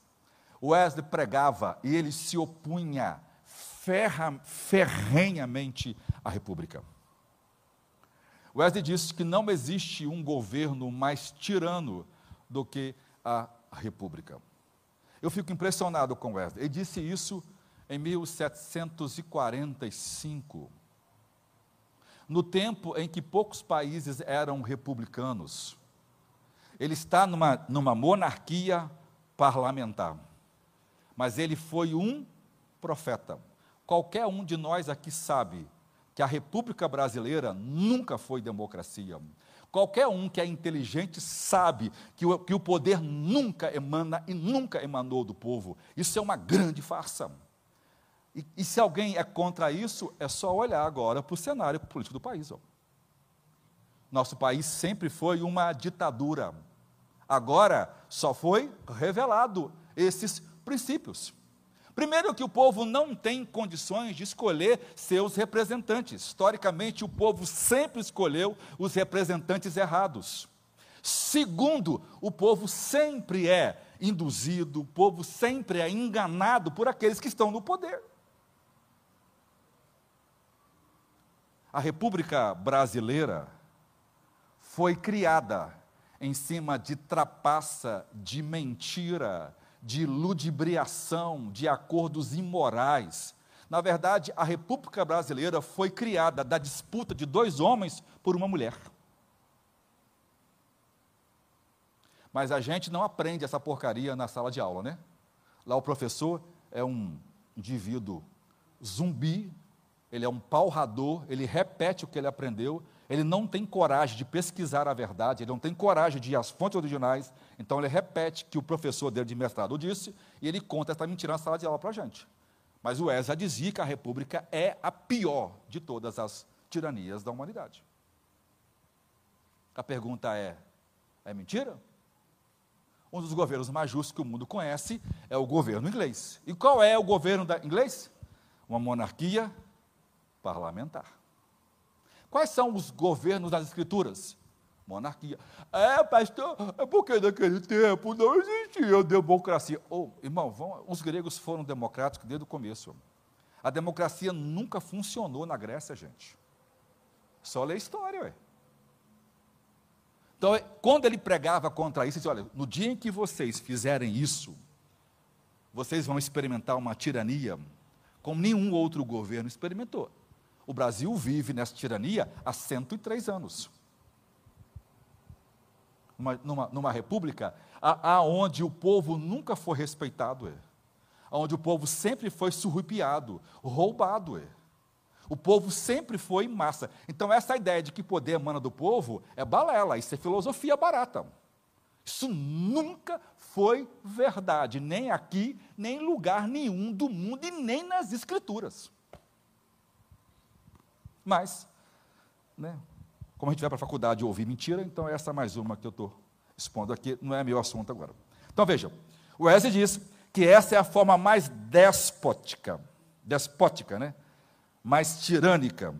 Wesley pregava e ele se opunha ferra, ferrenhamente à República. Wesley disse que não existe um governo mais tirano do que a República. Eu fico impressionado com Wesley. Ele disse isso em 1745, no tempo em que poucos países eram republicanos. Ele está numa, numa monarquia parlamentar mas ele foi um profeta. Qualquer um de nós aqui sabe que a República Brasileira nunca foi democracia. Qualquer um que é inteligente sabe que o, que o poder nunca emana e nunca emanou do povo. Isso é uma grande farsa. E, e se alguém é contra isso, é só olhar agora para o cenário político do país. Ó. Nosso país sempre foi uma ditadura. Agora só foi revelado esses princípios. Primeiro, que o povo não tem condições de escolher seus representantes. Historicamente, o povo sempre escolheu os representantes errados. Segundo, o povo sempre é induzido, o povo sempre é enganado por aqueles que estão no poder. A República Brasileira foi criada em cima de trapaça, de mentira, de ludibriação, de acordos imorais. Na verdade, a República Brasileira foi criada da disputa de dois homens por uma mulher. Mas a gente não aprende essa porcaria na sala de aula, né? Lá o professor é um indivíduo zumbi, ele é um palrador, ele repete o que ele aprendeu, ele não tem coragem de pesquisar a verdade, ele não tem coragem de ir às fontes originais, então ele repete que o professor dele de mestrado disse, e ele conta essa mentira na sala de aula para a gente. Mas o Wesley dizia que a república é a pior de todas as tiranias da humanidade. A pergunta é: é mentira? Um dos governos mais justos que o mundo conhece é o governo inglês. E qual é o governo inglês? Uma monarquia parlamentar. Quais são os governos das Escrituras? Monarquia. É, pastor, é porque naquele tempo não existia democracia. Oh, irmão, vão, os gregos foram democráticos desde o começo. A democracia nunca funcionou na Grécia, gente. Só ler história, ué. Então, quando ele pregava contra isso, ele disse: olha, no dia em que vocês fizerem isso, vocês vão experimentar uma tirania como nenhum outro governo experimentou. O Brasil vive nessa tirania há 103 anos. Numa, numa, numa república aonde o povo nunca foi respeitado, é. onde o povo sempre foi surrupiado, roubado. É. O povo sempre foi massa. Então, essa ideia de que poder emana do povo é balela, isso é filosofia barata. Isso nunca foi verdade, nem aqui, nem em lugar nenhum do mundo e nem nas Escrituras. Mas, né, como a gente vai para a faculdade ouvir mentira, então essa é mais uma que eu estou expondo aqui, não é meu assunto agora. Então vejam, o Wesley diz que essa é a forma mais despótica, despótica, né? mais tirânica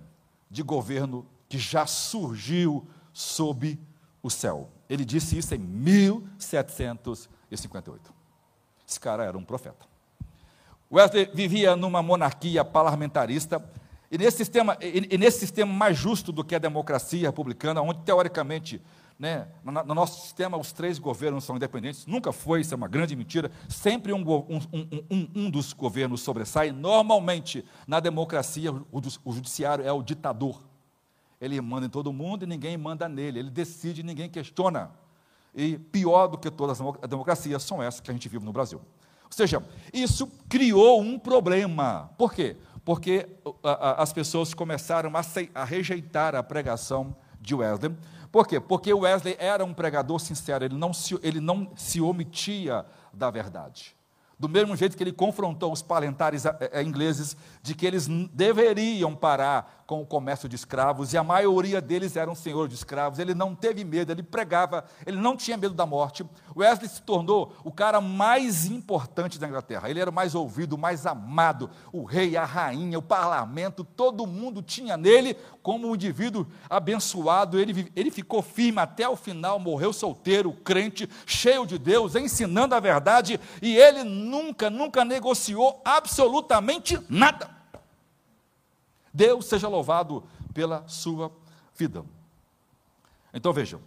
de governo que já surgiu sob o céu. Ele disse isso em 1758. Esse cara era um profeta. Wesley vivia numa monarquia parlamentarista e nesse sistema, e, e nesse sistema mais justo do que a democracia republicana, onde teoricamente, né, no, no, nosso sistema, os três governos são independentes, nunca foi, isso é uma grande mentira. Sempre um, um, um, um dos governos sobressai. Normalmente, na democracia, o, o judiciário é o ditador. Ele manda em todo mundo e ninguém manda nele. Ele decide e ninguém questiona. E pior do que todas as democracias são essas que a gente vive no Brasil. Ou seja, isso criou um problema. Por quê? Porque as pessoas começaram a rejeitar a pregação de Wesley. Por quê? Porque Wesley era um pregador sincero, ele não se, ele não se omitia da verdade. Do mesmo jeito que ele confrontou os parlamentares eh, eh, ingleses de que eles deveriam parar com o comércio de escravos, e a maioria deles eram senhores de escravos. Ele não teve medo, ele pregava, ele não tinha medo da morte. Wesley se tornou o cara mais importante da Inglaterra. Ele era o mais ouvido, o mais amado. O rei, a rainha, o parlamento, todo mundo tinha nele como um indivíduo abençoado. Ele, ele ficou firme até o final, morreu solteiro, crente, cheio de Deus, ensinando a verdade, e ele nunca, nunca negociou absolutamente nada. Deus seja louvado pela sua vida. Então vejam,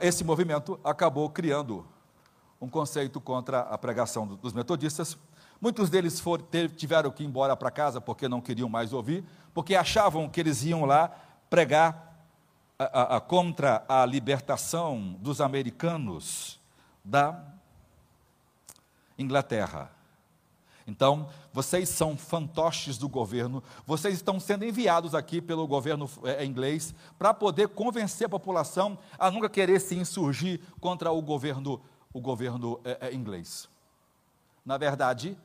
esse movimento acabou criando um conceito contra a pregação dos metodistas. Muitos deles foram, tiveram que ir embora para casa porque não queriam mais ouvir, porque achavam que eles iam lá pregar a, a, a, contra a libertação dos americanos da Inglaterra. Então, vocês são fantoches do governo, vocês estão sendo enviados aqui pelo governo é, inglês para poder convencer a população a nunca querer se insurgir contra o governo, o governo é, é, inglês. Na verdade,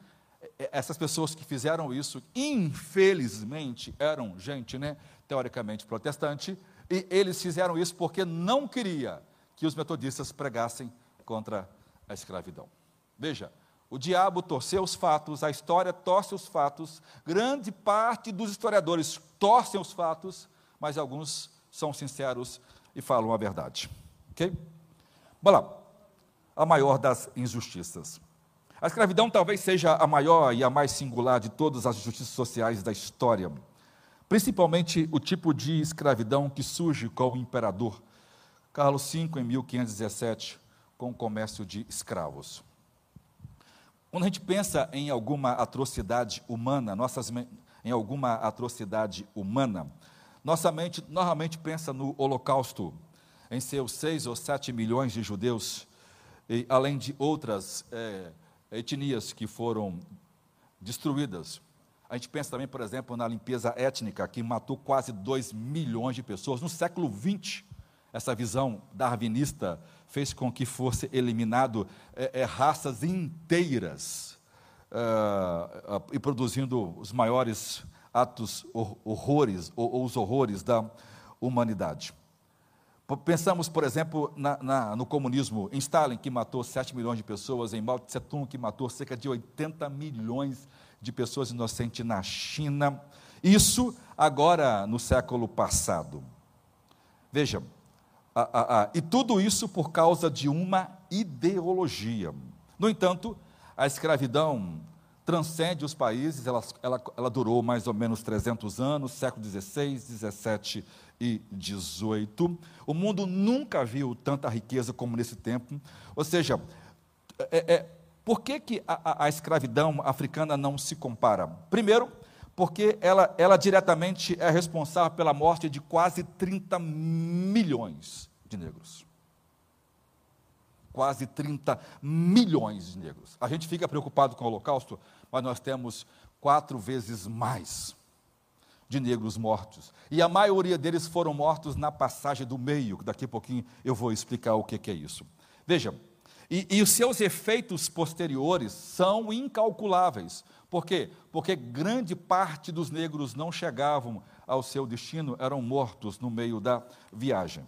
essas pessoas que fizeram isso, infelizmente, eram gente, né, teoricamente protestante, e eles fizeram isso porque não queria que os metodistas pregassem contra a escravidão. Veja, o diabo torceu os fatos, a história torce os fatos, grande parte dos historiadores torcem os fatos, mas alguns são sinceros e falam a verdade. Ok? Vamos lá. A maior das injustiças. A escravidão talvez seja a maior e a mais singular de todas as injustiças sociais da história, principalmente o tipo de escravidão que surge com o imperador Carlos V, em 1517, com o comércio de escravos. Quando a gente pensa em alguma atrocidade humana, nossas, em alguma atrocidade humana, nossa mente normalmente pensa no Holocausto, em seus seis ou sete milhões de judeus, e, além de outras é, etnias que foram destruídas. A gente pensa também, por exemplo, na limpeza étnica, que matou quase dois milhões de pessoas. No século XX, essa visão darwinista fez com que fosse eliminado é, é, raças inteiras é, e produzindo os maiores atos, horrores, ou, ou, os horrores da humanidade. Pensamos, por exemplo, na, na, no comunismo, em Stalin, que matou 7 milhões de pessoas, em Mao Tse-tung, que matou cerca de 80 milhões de pessoas inocentes na China. Isso agora no século passado. Vejam, ah, ah, ah. E tudo isso por causa de uma ideologia. No entanto, a escravidão transcende os países, ela, ela, ela durou mais ou menos 300 anos, século XVI, XVII e XVIII. O mundo nunca viu tanta riqueza como nesse tempo. Ou seja, é, é, por que, que a, a, escravidão africana não se compara? Primeiro, porque ela, ela diretamente é responsável pela morte de quase 30 milhões de negros. Quase 30 milhões de negros. A gente fica preocupado com o Holocausto, mas nós temos quatro vezes mais de negros mortos. E a maioria deles foram mortos na passagem do meio, que daqui a pouquinho eu vou explicar o que é isso. Veja, e, e os seus efeitos posteriores são incalculáveis. Por quê? Porque grande parte dos negros não chegavam ao seu destino, eram mortos no meio da viagem.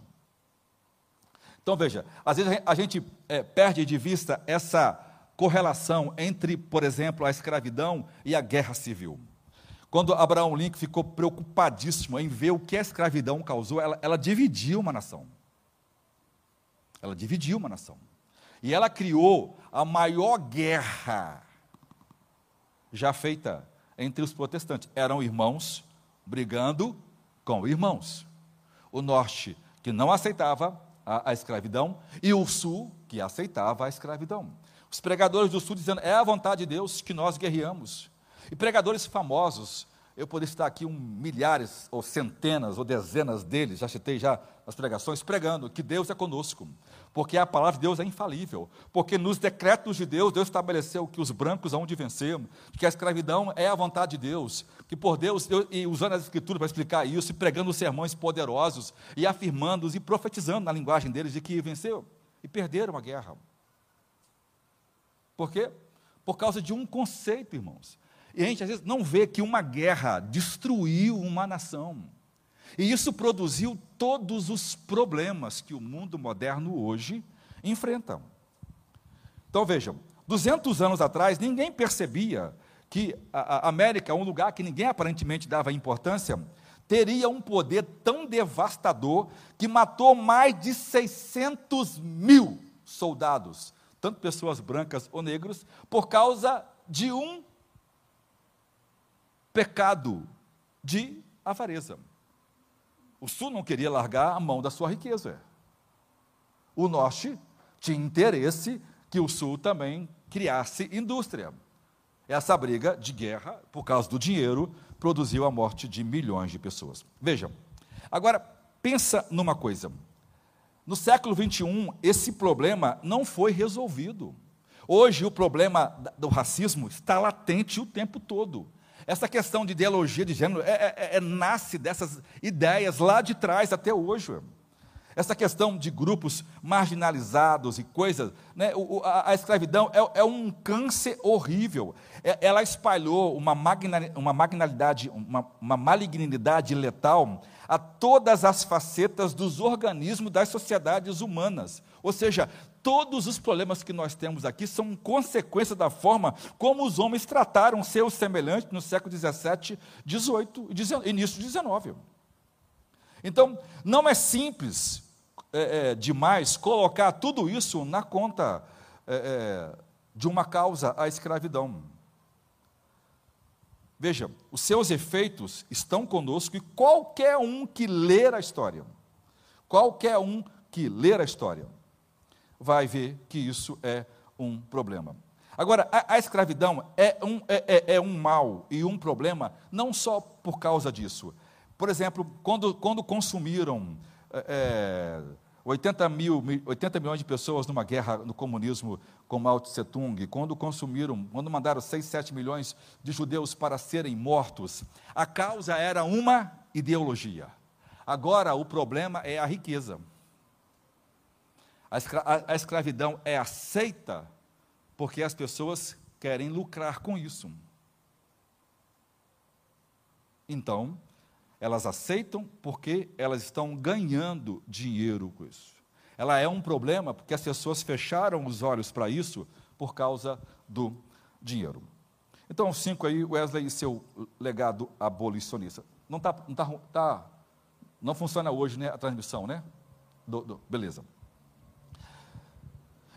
Então veja, às vezes a gente é, perde de vista essa correlação entre, por exemplo, a escravidão e a guerra civil. Quando Abraão Lincoln ficou preocupadíssimo em ver o que a escravidão causou, ela, ela dividiu uma nação. Ela dividiu uma nação. E ela criou a maior guerra já feita entre os protestantes. Eram irmãos brigando com irmãos. O norte, que não aceitava a, a escravidão, e o sul, que aceitava a escravidão. Os pregadores do sul dizendo: é a vontade de Deus que nós guerreamos. E pregadores famosos, eu poderia estar aqui um, milhares, ou centenas, ou dezenas deles, já citei já as pregações, pregando que Deus é conosco, porque a palavra de Deus é infalível, porque nos decretos de Deus, Deus estabeleceu que os brancos hão de vencer, que a escravidão é a vontade de Deus, que por Deus, eu, e usando as escrituras para explicar isso, e pregando sermões poderosos, e afirmando e profetizando na linguagem deles de que venceu, e perderam a guerra. Por quê? Por causa de um conceito, irmãos. E a gente às vezes não vê que uma guerra destruiu uma nação. E isso produziu todos os problemas que o mundo moderno hoje enfrenta. Então vejam, 200 anos atrás, ninguém percebia que a América, um lugar que ninguém aparentemente dava importância, teria um poder tão devastador que matou mais de 600 mil soldados, tanto pessoas brancas ou negros, por causa de um pecado de avareza. O sul não queria largar a mão da sua riqueza. O norte tinha interesse que o sul também criasse indústria. Essa briga de guerra, por causa do dinheiro, produziu a morte de milhões de pessoas. Vejam, agora pensa numa coisa. No século 21, esse problema não foi resolvido. Hoje o problema do racismo está latente o tempo todo. Essa questão de ideologia de gênero é, é, é, nasce dessas ideias lá de trás até hoje. Essa questão de grupos marginalizados e coisas, né, o, a, a, escravidão é, é, um câncer horrível. É, ela espalhou uma, magna, uma magnalidade, uma, uma malignidade letal a todas as facetas dos organismos das sociedades humanas. Ou seja, todos os problemas que nós temos aqui são consequência da forma como os homens trataram seus semelhantes no século XVII, XVIII e início do XIX. Então, não é simples é, é, demais colocar tudo isso na conta é, é, de uma causa, a escravidão. Veja, os seus efeitos estão conosco e qualquer um que ler a história, qualquer um que ler a história, vai ver que isso é um problema. Agora, a, a escravidão é um, é, é, é um mal e um problema não só por causa disso. Por exemplo, quando, quando consumiram é, 80, é, mil, 80 milhões de pessoas numa guerra no comunismo com Mao Tse Tung, quando consumiram, quando mandaram 6, 7 milhões de judeus para serem mortos, a causa era uma ideologia. Agora o problema é a riqueza. A, escra a, a escravidão é aceita porque as pessoas querem lucrar com isso. Então, elas aceitam porque elas estão ganhando dinheiro com isso. Ela é um problema porque as pessoas fecharam os olhos para isso por causa do dinheiro. Então, cinco aí, Wesley e seu legado abolicionista. Não está, não tá, tá, não funciona hoje, né, a transmissão, né? Do, do, beleza.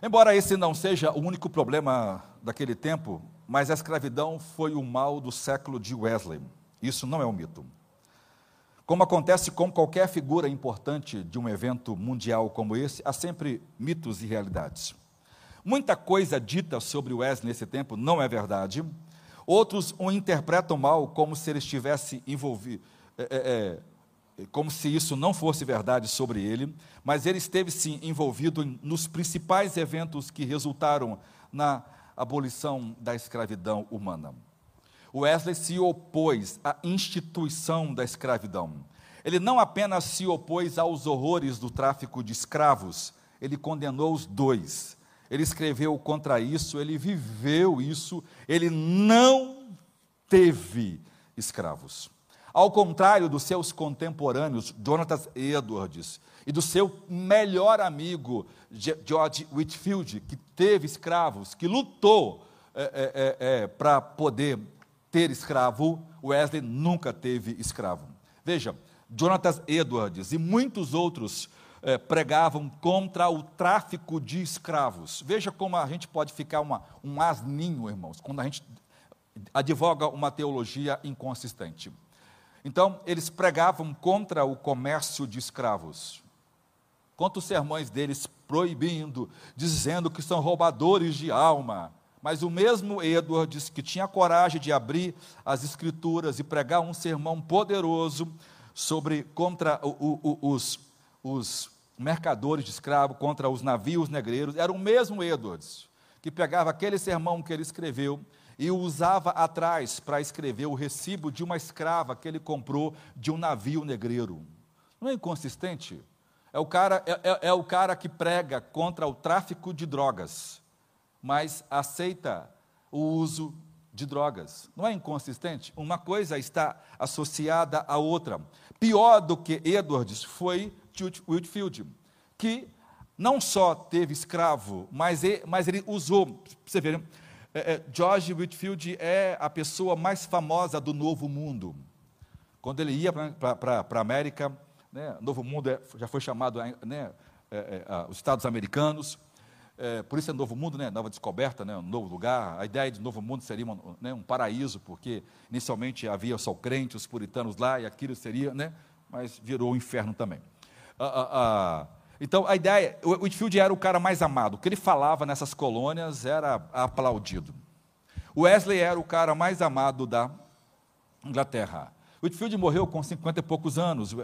Embora esse não seja o único problema daquele tempo, mas a escravidão foi o mal do século de Wesley. Isso não é um mito. Como acontece com qualquer figura importante de um evento mundial como esse, há sempre mitos e realidades. Muita coisa dita sobre Wesley nesse tempo não é verdade. Outros o interpretam mal, como se ele estivesse envolvido, é, é, é como se isso não fosse verdade sobre ele, mas ele esteve sim envolvido nos principais eventos que resultaram na abolição da escravidão humana. Wesley se opôs à instituição da escravidão. Ele não apenas se opôs aos horrores do tráfico de escravos, ele condenou os dois. Ele escreveu contra isso, ele viveu isso, ele não teve escravos. Ao contrário dos seus contemporâneos, Jonathan Edwards, e do seu melhor amigo, George Whitfield, que teve escravos, que lutou é, é, é, para poder ter escravo, Wesley nunca teve escravo. Veja, Jonathan Edwards e muitos outros é, pregavam contra o tráfico de escravos. Veja como a gente pode ficar uma, um asninho, irmãos, quando a gente advoga uma teologia inconsistente. Então, eles pregavam contra o comércio de escravos. Quantos sermões deles proibindo, dizendo que são roubadores de alma. Mas o mesmo Edwards, que tinha coragem de abrir as escrituras e pregar um sermão poderoso sobre contra o, o, os, os mercadores de escravo, contra os navios negreiros, era o mesmo Edwards que pegava aquele sermão que ele escreveu e o usava atrás para escrever o recibo de uma escrava que ele comprou de um navio negreiro. Não é inconsistente? É o cara, é, é, é o cara que prega contra o tráfico de drogas, mas aceita o uso de drogas. Não é inconsistente? Uma coisa está associada à outra. Pior do que Edwards foi Whitfield, que não só teve escravo, mas ele, mas ele usou, você ver, é, é, George Whitfield é a pessoa mais famosa do Novo Mundo. Quando ele ia para a América, né, Novo Mundo é, já foi chamado né, é, os Estados Americanos, por isso é Novo Mundo, né, nova descoberta, né, um novo lugar. A ideia de Novo Mundo seria uma, né, um paraíso, porque inicialmente havia só crentes, os puritanos lá, e aquilo seria, né, mas virou o um inferno também. Ah, ah, ah, então, a ideia, o Whitfield era o cara mais amado. O que ele falava nessas colônias era aplaudido. Wesley era o cara mais amado da Inglaterra. Whitfield morreu com 50 e poucos anos.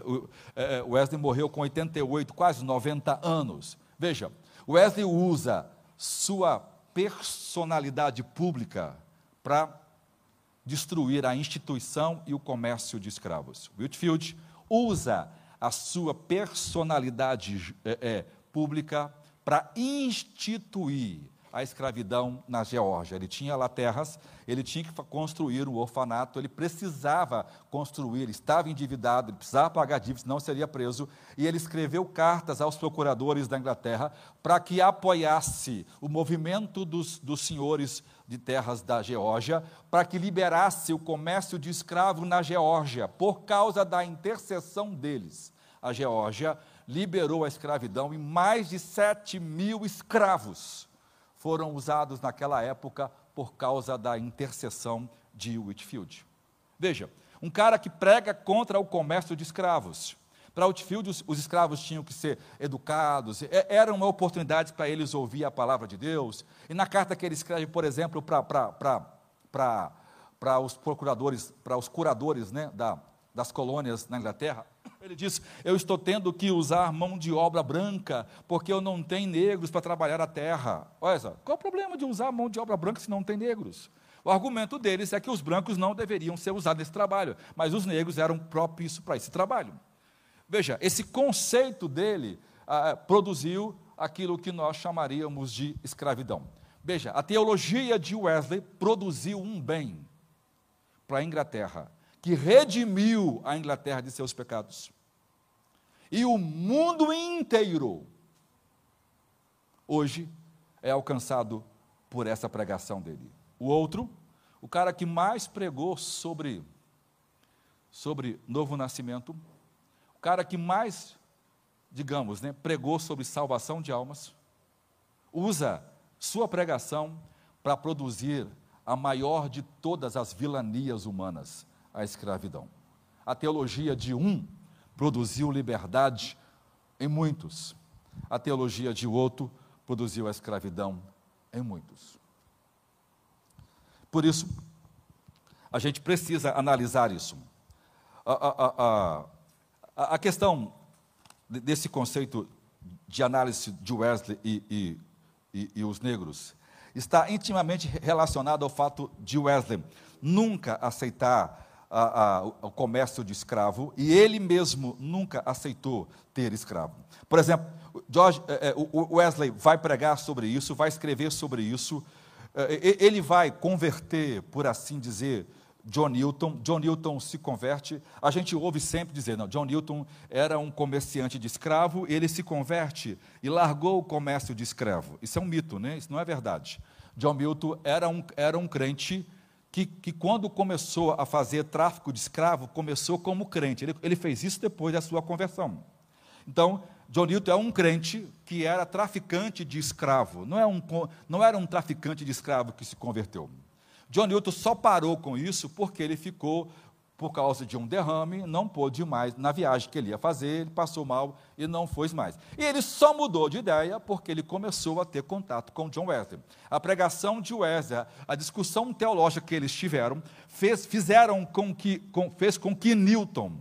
É, é, Wesley morreu com 88, quase 90 anos. Veja, Wesley usa sua personalidade pública para destruir a instituição e o comércio de escravos. Whitfield usa a sua personalidade é, é, pública para instituir a escravidão na Geórgia. Ele tinha lá terras, ele tinha que construir um orfanato, ele precisava construir, ele estava endividado, ele precisava pagar dívidas, senão seria preso. E ele escreveu cartas aos procuradores da Inglaterra para que apoiasse o movimento dos, dos senhores de terras da Geórgia, para que liberasse o comércio de escravo na Geórgia, por causa da intercessão deles. A Geórgia liberou a escravidão e mais de 7 mil escravos foram usados naquela época por causa da intercessão de Whitfield. Veja, um cara que prega contra o comércio de escravos. Para Whitfield, os, os escravos tinham que ser educados, era uma oportunidade para eles ouvir a palavra de Deus. E na carta que ele escreve, por exemplo, para os procuradores, para os curadores né, da, das colônias na Inglaterra, ele diz: Eu estou tendo que usar mão de obra branca, porque eu não tenho negros para trabalhar a terra. Olha só, qual é o problema de usar mão de obra branca se não tem negros? O argumento deles é que os brancos não deveriam ser usados nesse trabalho, mas os negros eram próprios para esse trabalho. Veja, esse conceito dele ah, produziu aquilo que nós chamaríamos de escravidão. Veja, a teologia de Wesley produziu um bem para a Inglaterra que redimiu a Inglaterra de seus pecados. E o mundo inteiro, hoje, é alcançado por essa pregação dele. O outro, o cara que mais pregou sobre, sobre novo nascimento, o cara que mais, digamos, né, pregou sobre salvação de almas, usa sua pregação para produzir a maior de todas as vilanias humanas, a escravidão. A teologia de um produziu liberdade em muitos. A teologia de outro produziu a escravidão em muitos. Por isso, a gente precisa analisar isso. A, a, a, a questão desse conceito de análise de Wesley e, e, e, e os negros está intimamente relacionado ao fato de Wesley nunca aceitar a, a, o comércio de escravo e ele mesmo nunca aceitou ter escravo. Por exemplo, George, o Wesley vai pregar sobre isso, vai escrever sobre isso, é, ele vai converter, por assim dizer, John Newton. John Newton se converte. A gente ouve sempre dizer, não, John Newton era um comerciante de escravo, ele se converte e largou o comércio de escravo. Isso é um mito, né? Isso não é verdade. John Newton era um, era um crente que, que, quando começou a fazer tráfico de escravo, começou como crente. Ele, ele, fez isso depois da sua conversão. Então, John Newton é um crente que era traficante de escravo. Não, é um, não era um traficante de escravo que se converteu. John Newton só parou com isso porque ele ficou por causa de um derrame, não pôde mais na viagem que ele ia fazer, ele passou mal e não foi mais. E ele só mudou de ideia porque ele começou a ter contato com John Wesley. A pregação de Wesley, a discussão teológica que eles tiveram, fez, fizeram com que, com, fez com que Newton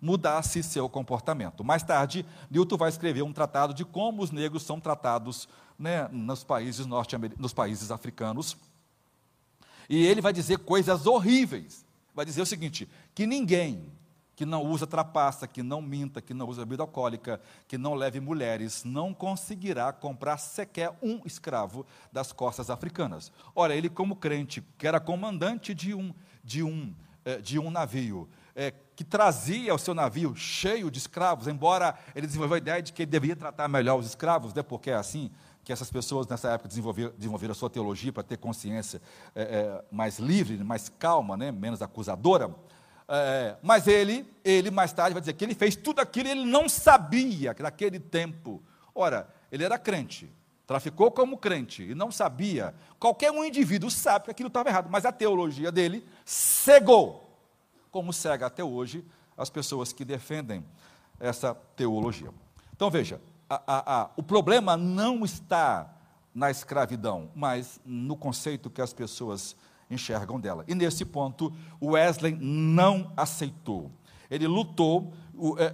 mudasse seu comportamento. Mais tarde, Newton vai escrever um tratado de como os negros são tratados né, nos países norte nos países africanos. E ele vai dizer coisas horríveis vai dizer o seguinte: que ninguém que não usa trapaça, que não minta, que não usa bebida alcoólica, que não leve mulheres, não conseguirá comprar sequer um escravo das costas africanas. Ora, ele como crente, que era comandante de um, de um, eh, de um navio, é, que trazia o seu navio cheio de escravos, embora ele desenvolveu a ideia de que ele deveria tratar melhor os escravos, né, porque é assim que essas pessoas nessa época desenvolveram, desenvolveram a sua teologia para ter consciência é, é, mais livre, mais calma, né, menos acusadora. É, mas ele, ele mais tarde vai dizer que ele fez tudo aquilo e ele não sabia que naquele tempo. Ora, ele era crente, traficou como crente e não sabia. Qualquer um indivíduo sabe que aquilo estava errado, mas a teologia dele cegou, como cega até hoje as pessoas que defendem essa teologia. Então veja, a, a, o problema não está na escravidão, mas no conceito que as pessoas enxergam dela. E nesse ponto, Wesley não aceitou. Ele lutou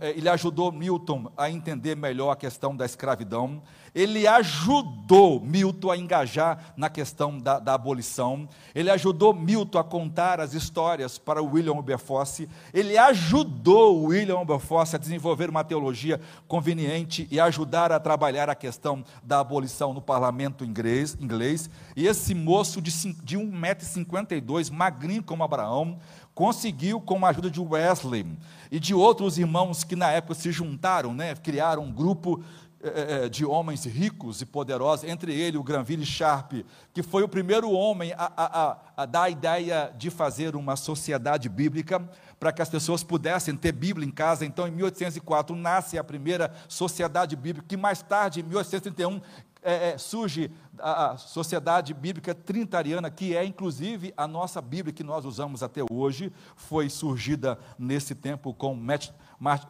ele ajudou Milton a entender melhor a questão da escravidão, ele ajudou Milton a engajar na questão da, da, abolição, ele ajudou Milton a contar as histórias para William Wilberforce, ele ajudou William Wilberforce a desenvolver uma teologia conveniente e ajudar a trabalhar a questão da abolição no parlamento inglês, inglês. e esse moço de, de 1,52m, magrinho como Abraão, conseguiu, com a ajuda de Wesley e de outros irmãos que na época se juntaram, né, criaram um grupo é, de homens ricos e poderosos, entre ele o Granville Sharp, que foi o primeiro homem a, a, a, a dar a ideia de fazer uma sociedade bíblica para que as pessoas pudessem ter Bíblia em casa. Então, em 1804, nasce a primeira sociedade bíblica, que mais tarde, em 1831, é, é, surge a, a, Sociedade Bíblica Trintariana, que é inclusive a nossa Bíblia que nós usamos até hoje, foi surgida nesse tempo com, Matt,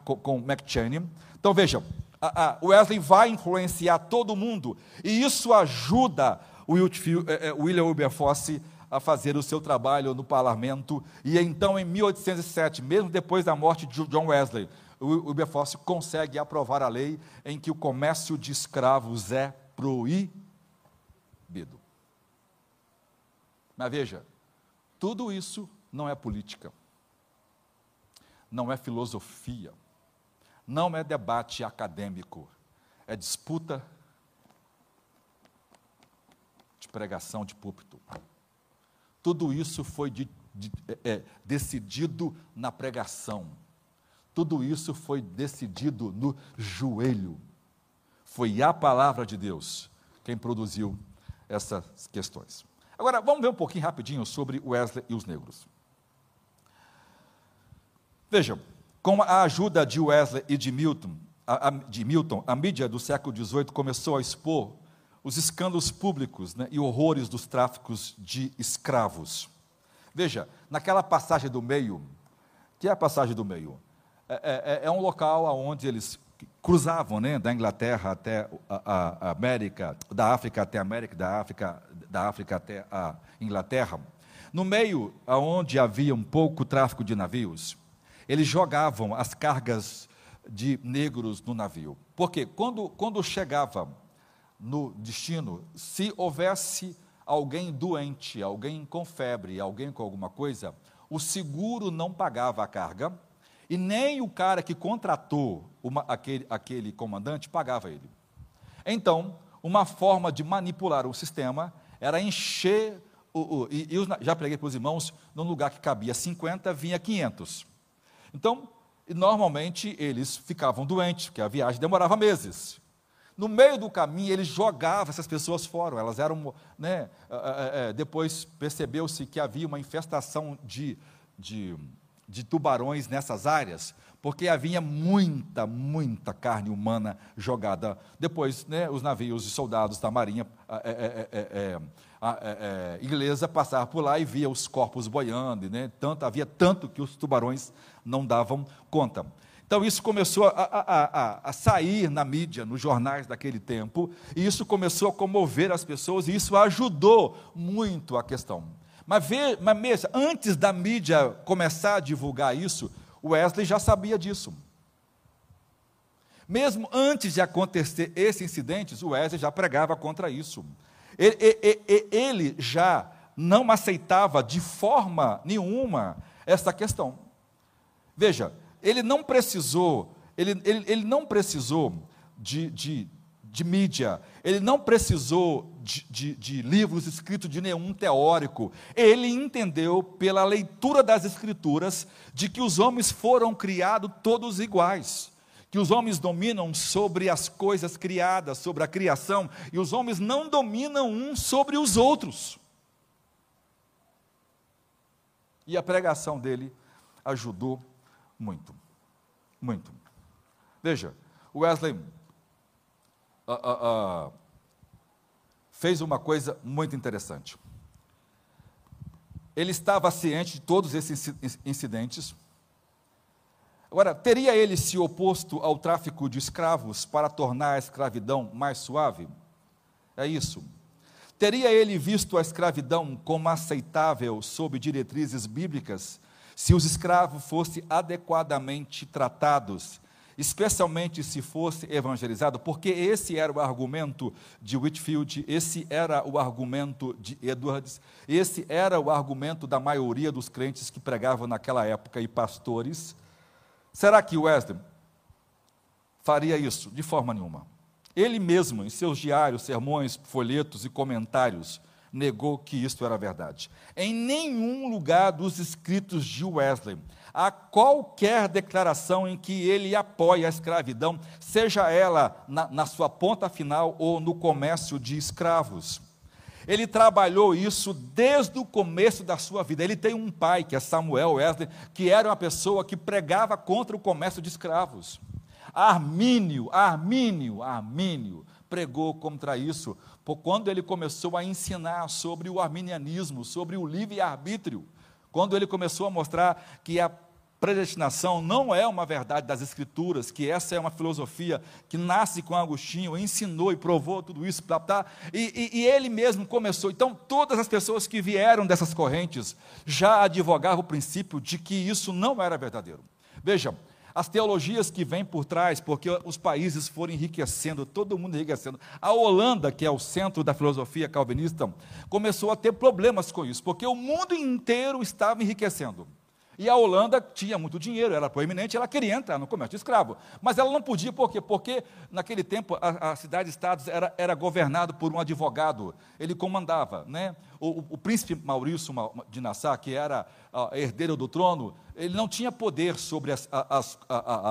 com, com McChaney. Então vejam, a Wesley vai influenciar todo mundo, e isso ajuda o é, é, William Wilberforce a fazer o seu trabalho no parlamento, e então em 1807, mesmo depois da morte de John Wesley, o Wilberforce consegue aprovar a lei em que o comércio de escravos é proibido. Mas veja, tudo isso não é política, não é filosofia, não é debate acadêmico, é disputa de pregação de púlpito. Tudo isso foi de, de, é, é decidido na pregação. Tudo isso foi decidido no joelho. Foi a palavra de Deus quem produziu essas questões. Agora, vamos ver um pouquinho rapidinho sobre Wesley e os negros. Vejam, com a ajuda de Wesley e de Milton, a, a, de Milton, a mídia do século XVIII começou a expor os escândalos públicos né, e horrores dos tráficos de escravos. Veja, naquela passagem do meio, que é a passagem do meio? É, é, é um local onde eles cruzavam né, da Inglaterra até a, América, da África até a América, da África, da África até a Inglaterra. No meio onde havia um pouco tráfico de navios, eles jogavam as cargas de negros no navio. Porque quando, quando chegava no destino, se houvesse alguém doente, alguém com febre, alguém com alguma coisa, o seguro não pagava a carga e nem o cara que contratou uma, aquele, aquele comandante pagava ele. Então, uma forma de manipular o sistema era encher, o, o e, e já preguei para os irmãos, num lugar que cabia 50, vinha 500. Então, normalmente eles ficavam doentes, porque a viagem demorava meses. No meio do caminho, eles jogavam essas pessoas fora, elas eram. Né, é, depois percebeu-se que havia uma infestação de, de de tubarões nessas áreas, porque havia muita, muita carne humana jogada. Depois, né, os navios e soldados da marinha é, é, é, inglesa passavam por lá e via os corpos boiando, né, tanto, havia tanto que os tubarões não davam conta. Então, isso começou a, a, a, a, sair na mídia, nos jornais daquele tempo, e isso começou a comover as pessoas, e isso ajudou muito a questão. Mas, ve, mas mesmo, antes da mídia começar a divulgar isso, Wesley já sabia disso. Mesmo antes de acontecer esses incidentes, o Wesley já pregava contra isso. Ele, ele, ele já não aceitava de forma nenhuma essa questão. Veja, ele não precisou, ele, ele, ele não precisou de, de, de mídia, ele não precisou de, de, livros escritos de nenhum teórico. Ele entendeu, pela leitura das Escrituras, de que os homens foram criados todos iguais. Que os homens dominam sobre as coisas criadas, sobre a criação, e os homens não dominam uns sobre os outros. E a pregação dele ajudou muito. Muito. Veja, Wesley uh, uh, uh, fez uma coisa muito interessante. Ele estava ciente de todos esses incidentes. Agora, teria ele se oposto ao tráfico de escravos para tornar a escravidão mais suave? É isso. Teria ele visto a escravidão como aceitável sob diretrizes bíblicas, se os escravos fossem adequadamente tratados, especialmente se fosse evangelizado, porque esse era o argumento de Whitfield, esse era o argumento de Edwards, esse era o argumento da maioria dos crentes que pregavam naquela época e pastores. Será que Wesley faria isso? De forma nenhuma. Ele mesmo, em seus diários, sermões, folhetos e comentários, negou que isto era verdade. Em nenhum lugar dos escritos de Wesley a qualquer declaração em que ele apoia a escravidão, seja ela na, na sua ponta final ou no comércio de escravos. Ele trabalhou isso desde o começo da sua vida. Ele tem um pai, que é Samuel Wesley, que era uma pessoa que pregava contra o comércio de escravos. Armínio, Armínio, Armínio pregou contra isso, quando ele começou a ensinar sobre o arminianismo, sobre o livre-arbítrio. Quando ele começou a mostrar que a predestinação não é uma verdade das Escrituras, que essa é uma filosofia que nasce com Agostinho, ensinou e provou tudo isso, e, e, e ele mesmo começou. Então, todas as pessoas que vieram dessas correntes já advogavam o princípio de que isso não era verdadeiro. Veja, as teologias que vêm por trás, porque os países foram enriquecendo, todo mundo enriquecendo. A Holanda, que é o centro da filosofia calvinista, começou a ter problemas com isso, porque o mundo inteiro estava enriquecendo. E a Holanda tinha muito dinheiro, era proeminente, ela queria entrar no comércio de escravo. Mas ela não podia, por quê? Porque naquele tempo a, a cidade-estados era, era governado por um advogado, ele comandava. Né? O, o príncipe Maurício de Nassau, que era uh, herdeiro do trono, ele não tinha poder sobre as, as,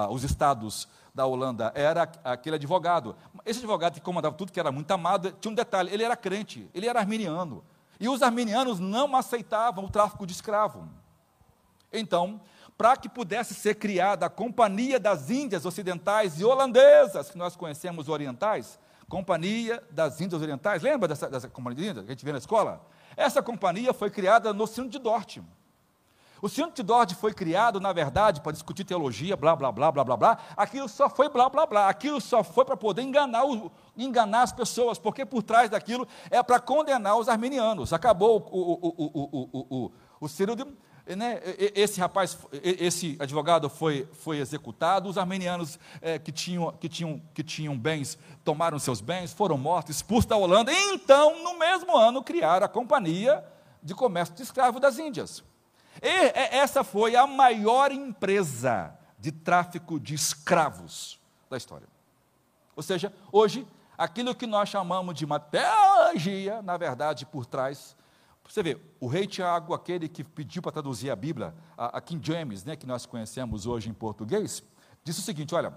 os estados da Holanda, era aquele advogado. Esse advogado que comandava tudo, que era muito amado, tinha um detalhe, ele era crente, ele era arminiano. E os arminianos não aceitavam o tráfico de escravo. Então, para que pudesse ser criada a Companhia das Índias Ocidentais e Holandesas, que nós conhecemos orientais, Companhia das Índias Orientais, lembra dessa, dessa companhia que a gente vê na escola? Essa companhia foi criada no Sino de Dort. O Sino de Dort foi criado, na verdade, para discutir teologia, blá, blá, blá, blá, blá, blá. Aquilo só foi blá, blá, blá. Aquilo só foi para poder enganar, o, enganar as pessoas, porque por trás daquilo é para condenar os arminianos. Acabou o, o, o, o, o, o, o Ciro de, né, esse rapaz, esse advogado foi, foi executado, os armenianos é, que, tinham, que, tinham, que tinham bens tomaram seus bens, foram mortos, expulsos da Holanda, e então, no mesmo ano, criaram a Companhia de Comércio de Escravos das Índias. E essa foi a maior empresa de tráfico de escravos da história. Ou seja, hoje, aquilo que nós chamamos de uma teologia, na verdade, por trás você vê, o rei Tiago, aquele que pediu para traduzir a Bíblia, a, a King James, né, que nós conhecemos hoje em português, disse o seguinte: olha,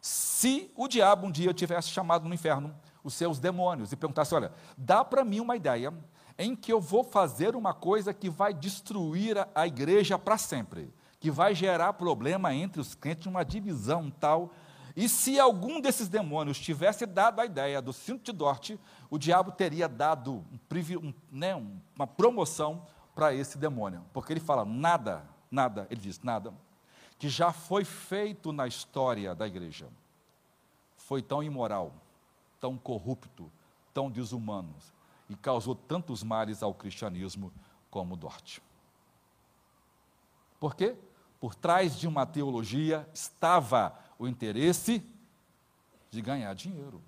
se o diabo um dia tivesse chamado no inferno os seus demônios e perguntasse: olha, dá para mim uma ideia em que eu vou fazer uma coisa que vai destruir a, a igreja para sempre, que vai gerar problema entre os crentes, uma divisão tal. E se algum desses demônios tivesse dado a ideia do cinto de Dorte, o diabo teria dado um, um, né, uma promoção para esse demônio. Porque ele fala: nada, nada, ele diz: nada, que já foi feito na história da igreja foi tão imoral, tão corrupto, tão desumano e causou tantos males ao cristianismo como Dorte. Por quê? Por trás de uma teologia estava o interesse de ganhar dinheiro.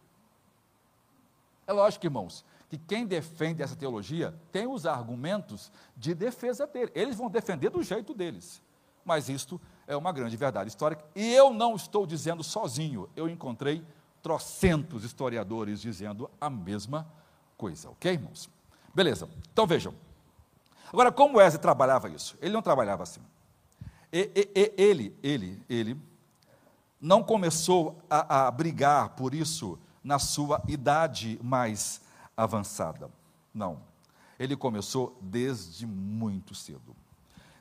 É lógico, irmãos, que quem defende essa teologia tem os argumentos de defesa dele. Eles vão defender do jeito deles. Mas isto é uma grande verdade histórica. E eu não estou dizendo sozinho. Eu encontrei trocentos historiadores dizendo a mesma coisa, ok, irmãos? Beleza. Então vejam. Agora, como Wesley trabalhava isso? Ele não trabalhava assim. E, e, e, ele, ele, ele não começou a, a brigar por isso na sua idade mais avançada. Não. Ele começou desde muito cedo.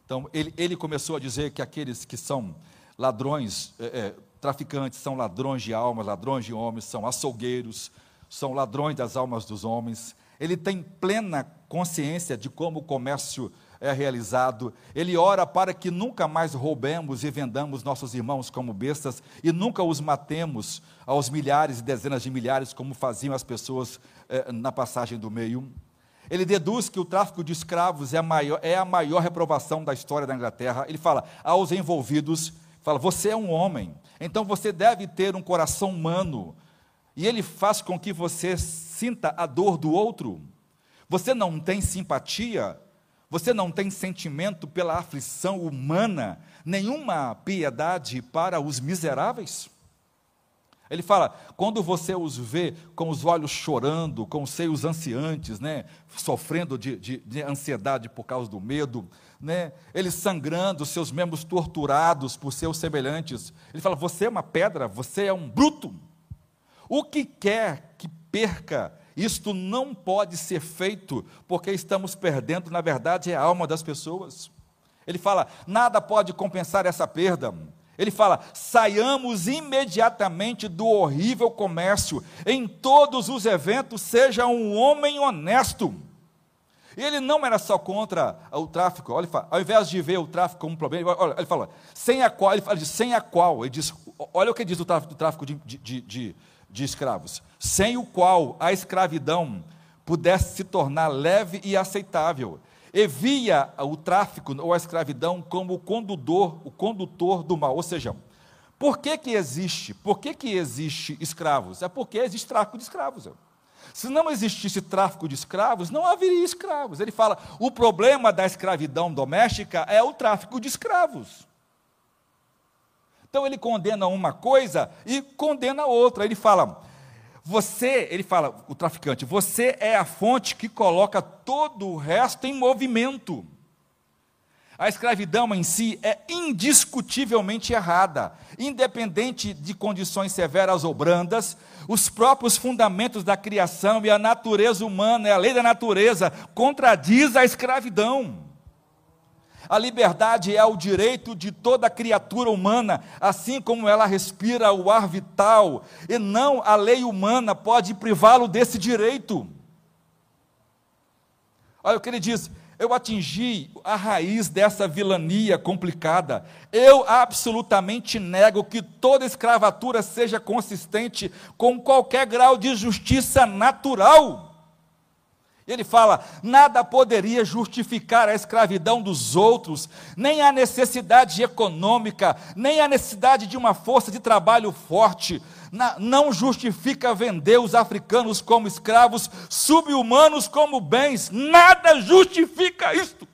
Então, ele, ele começou a dizer que aqueles que são ladrões, é, é, traficantes, são ladrões de almas, ladrões de homens, são açougueiros, são ladrões das almas dos homens. Ele tem plena consciência de como o comércio é realizado. Ele ora para que nunca mais roubemos e vendamos nossos irmãos como bestas e nunca os matemos aos milhares e dezenas de milhares, como faziam as pessoas eh, na passagem do meio. Ele deduz que o tráfico de escravos é a maior, é a maior reprovação da história da Inglaterra. Ele fala aos envolvidos, fala, você é um homem, então você deve ter um coração humano. E ele faz com que você sinta a dor do outro. Você não tem simpatia, você não tem sentimento pela aflição humana, nenhuma piedade para os miseráveis? Ele fala: quando você os vê com os olhos chorando, com os seios ansiantes, né, sofrendo de, de, de ansiedade por causa do medo, né, eles sangrando, seus membros torturados por seus semelhantes, ele fala: você é uma pedra, você é um bruto. O que quer que perca, isto não pode ser feito, porque estamos perdendo, na verdade, a alma das pessoas. Ele fala: nada pode compensar essa perda. Ele fala: saiamos imediatamente do horrível comércio, em todos os eventos, seja um homem honesto. Ele não era só contra o tráfico, olha, ao invés de ver o tráfico como um problema, olha, ele fala, sem a qual, ele fala de sem a qual, ele diz, olha o que diz o tráfico, do tráfico de, de, de, de escravos, sem o qual a escravidão pudesse se tornar leve e aceitável e via o tráfico ou a escravidão como o condutor, o condutor do mal. Ou seja, por que, que existe? Por que, que existe escravos? É porque existe tráfico de escravos. Se não existisse tráfico de escravos, não haveria escravos. Ele fala: o problema da escravidão doméstica é o tráfico de escravos. Então ele condena uma coisa e condena outra. Ele fala: você, ele fala, o traficante, você é a fonte que coloca todo o resto em movimento. A escravidão em si é indiscutivelmente errada, independente de condições severas ou brandas, os próprios fundamentos da criação e a natureza humana, a lei da natureza, contradiz a escravidão. A liberdade é o direito de toda criatura humana, assim como ela respira o ar vital, e não a lei humana pode privá-lo desse direito. Olha o que ele diz: eu atingi a raiz dessa vilania complicada. Eu absolutamente nego que toda escravatura seja consistente com qualquer grau de justiça natural. Ele fala: nada poderia justificar a escravidão dos outros, nem a necessidade econômica, nem a necessidade de uma força de trabalho forte. não justifica vender os africanos como escravos, subhumanos como bens. Nada justifica isto.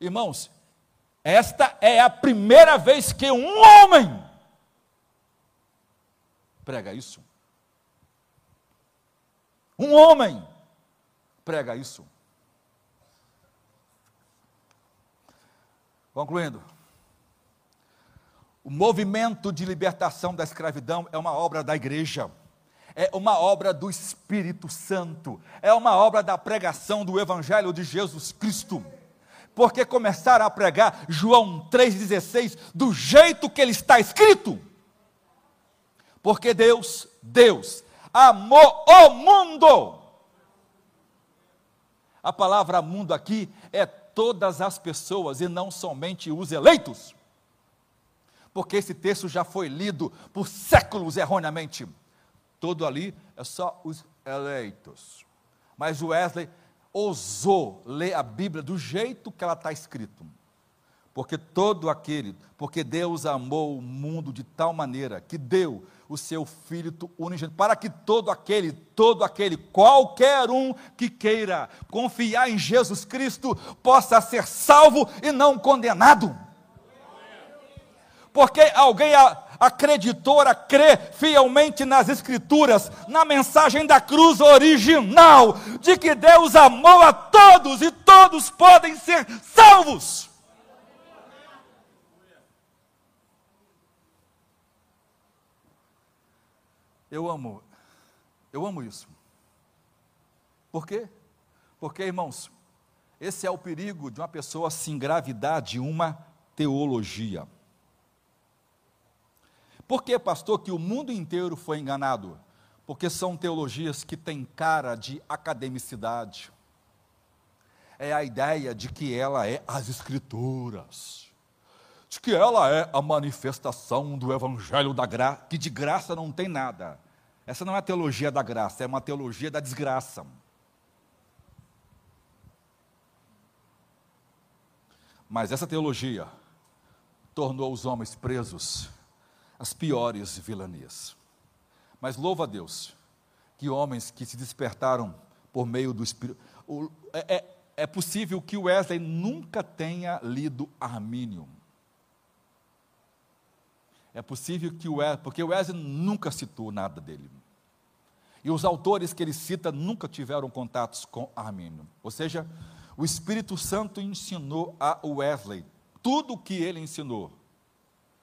Irmãos, esta é a primeira vez que um homem prega isso. Um homem prega isso. Concluindo, o movimento de libertação da escravidão é uma obra da igreja, é uma obra do Espírito Santo, é uma obra da pregação do Evangelho de Jesus Cristo. Porque começaram a pregar João 3,16 do jeito que ele está escrito. Porque Deus, Deus, amou o mundo. A palavra mundo aqui é todas as pessoas e não somente os eleitos. Porque esse texto já foi lido por séculos erroneamente. Todo ali é só os eleitos. Mas Wesley ousou ler a Bíblia do jeito que ela está escrito. Porque todo aquele, porque Deus amou o mundo de tal maneira que deu o seu Filho unigênito, para que todo aquele, todo aquele, qualquer um que queira confiar em Jesus Cristo, possa ser salvo e não condenado. Porque alguém acreditou, a crer fielmente nas Escrituras, na mensagem da cruz original, de que Deus amou a todos e todos podem ser salvos. Eu amo, eu amo isso. Por quê? Porque, irmãos, esse é o perigo de uma pessoa se engravidar de uma teologia. Por que, pastor, que o mundo inteiro foi enganado? Porque são teologias que têm cara de academicidade. É a ideia de que ela é as escrituras de que ela é a manifestação do evangelho da graça, que de graça não tem nada. Essa não é a teologia da graça, é uma teologia da desgraça. Mas essa teologia tornou os homens presos às piores vilanias. Mas louva a Deus que homens que se despertaram por meio do Espírito. É, é, é possível que Wesley nunca tenha lido Armínio. É possível que o Wesley, porque Wesley nunca citou nada dele. E os autores que ele cita nunca tiveram contatos com Armínio. Ou seja, o Espírito Santo ensinou a Wesley tudo o que ele ensinou,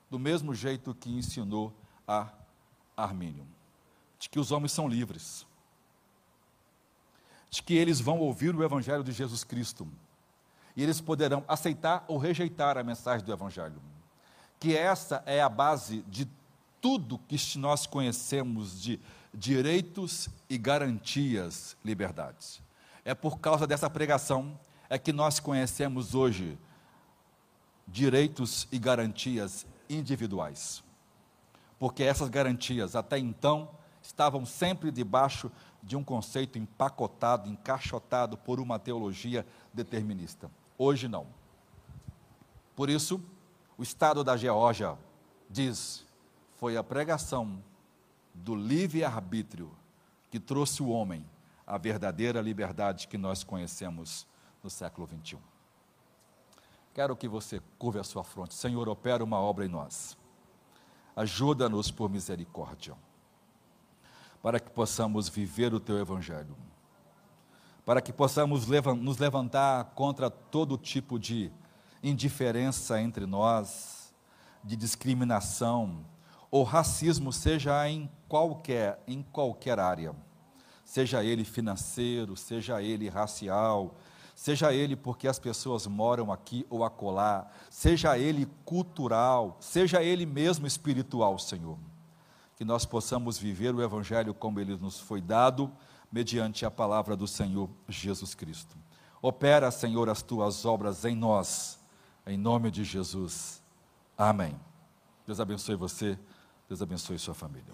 do mesmo jeito que ensinou a Armínio, de que os homens são livres, de que eles vão ouvir o Evangelho de Jesus Cristo, e eles poderão aceitar ou rejeitar a mensagem do Evangelho, que essa é a base de tudo que nós conhecemos de direitos e garantias, liberdades. É por causa dessa pregação é que nós conhecemos hoje direitos e garantias individuais. Porque essas garantias, até então, estavam sempre debaixo de um conceito empacotado, encaixotado por uma teologia determinista. Hoje não. Por isso, o Estado da Geórgia diz: foi a pregação do livre-arbítrio que trouxe o homem a verdadeira liberdade que nós conhecemos no século 21. Quero que você curve a sua fronte. Senhor, opera uma obra em nós. Ajuda-nos por misericórdia, para que possamos viver o teu evangelho, para que possamos nos levantar contra todo tipo de indiferença entre nós, de discriminação ou racismo, seja em qualquer, em qualquer área seja ele financeiro, seja ele racial, seja ele porque as pessoas moram aqui ou acolá, seja ele cultural, seja ele mesmo espiritual, Senhor. Que nós possamos viver o Evangelho como ele nos foi dado, mediante a palavra do Senhor Jesus Cristo. Opera, Senhor, as tuas obras em nós, em nome de Jesus. Amém. Deus abençoe você, Deus abençoe sua família.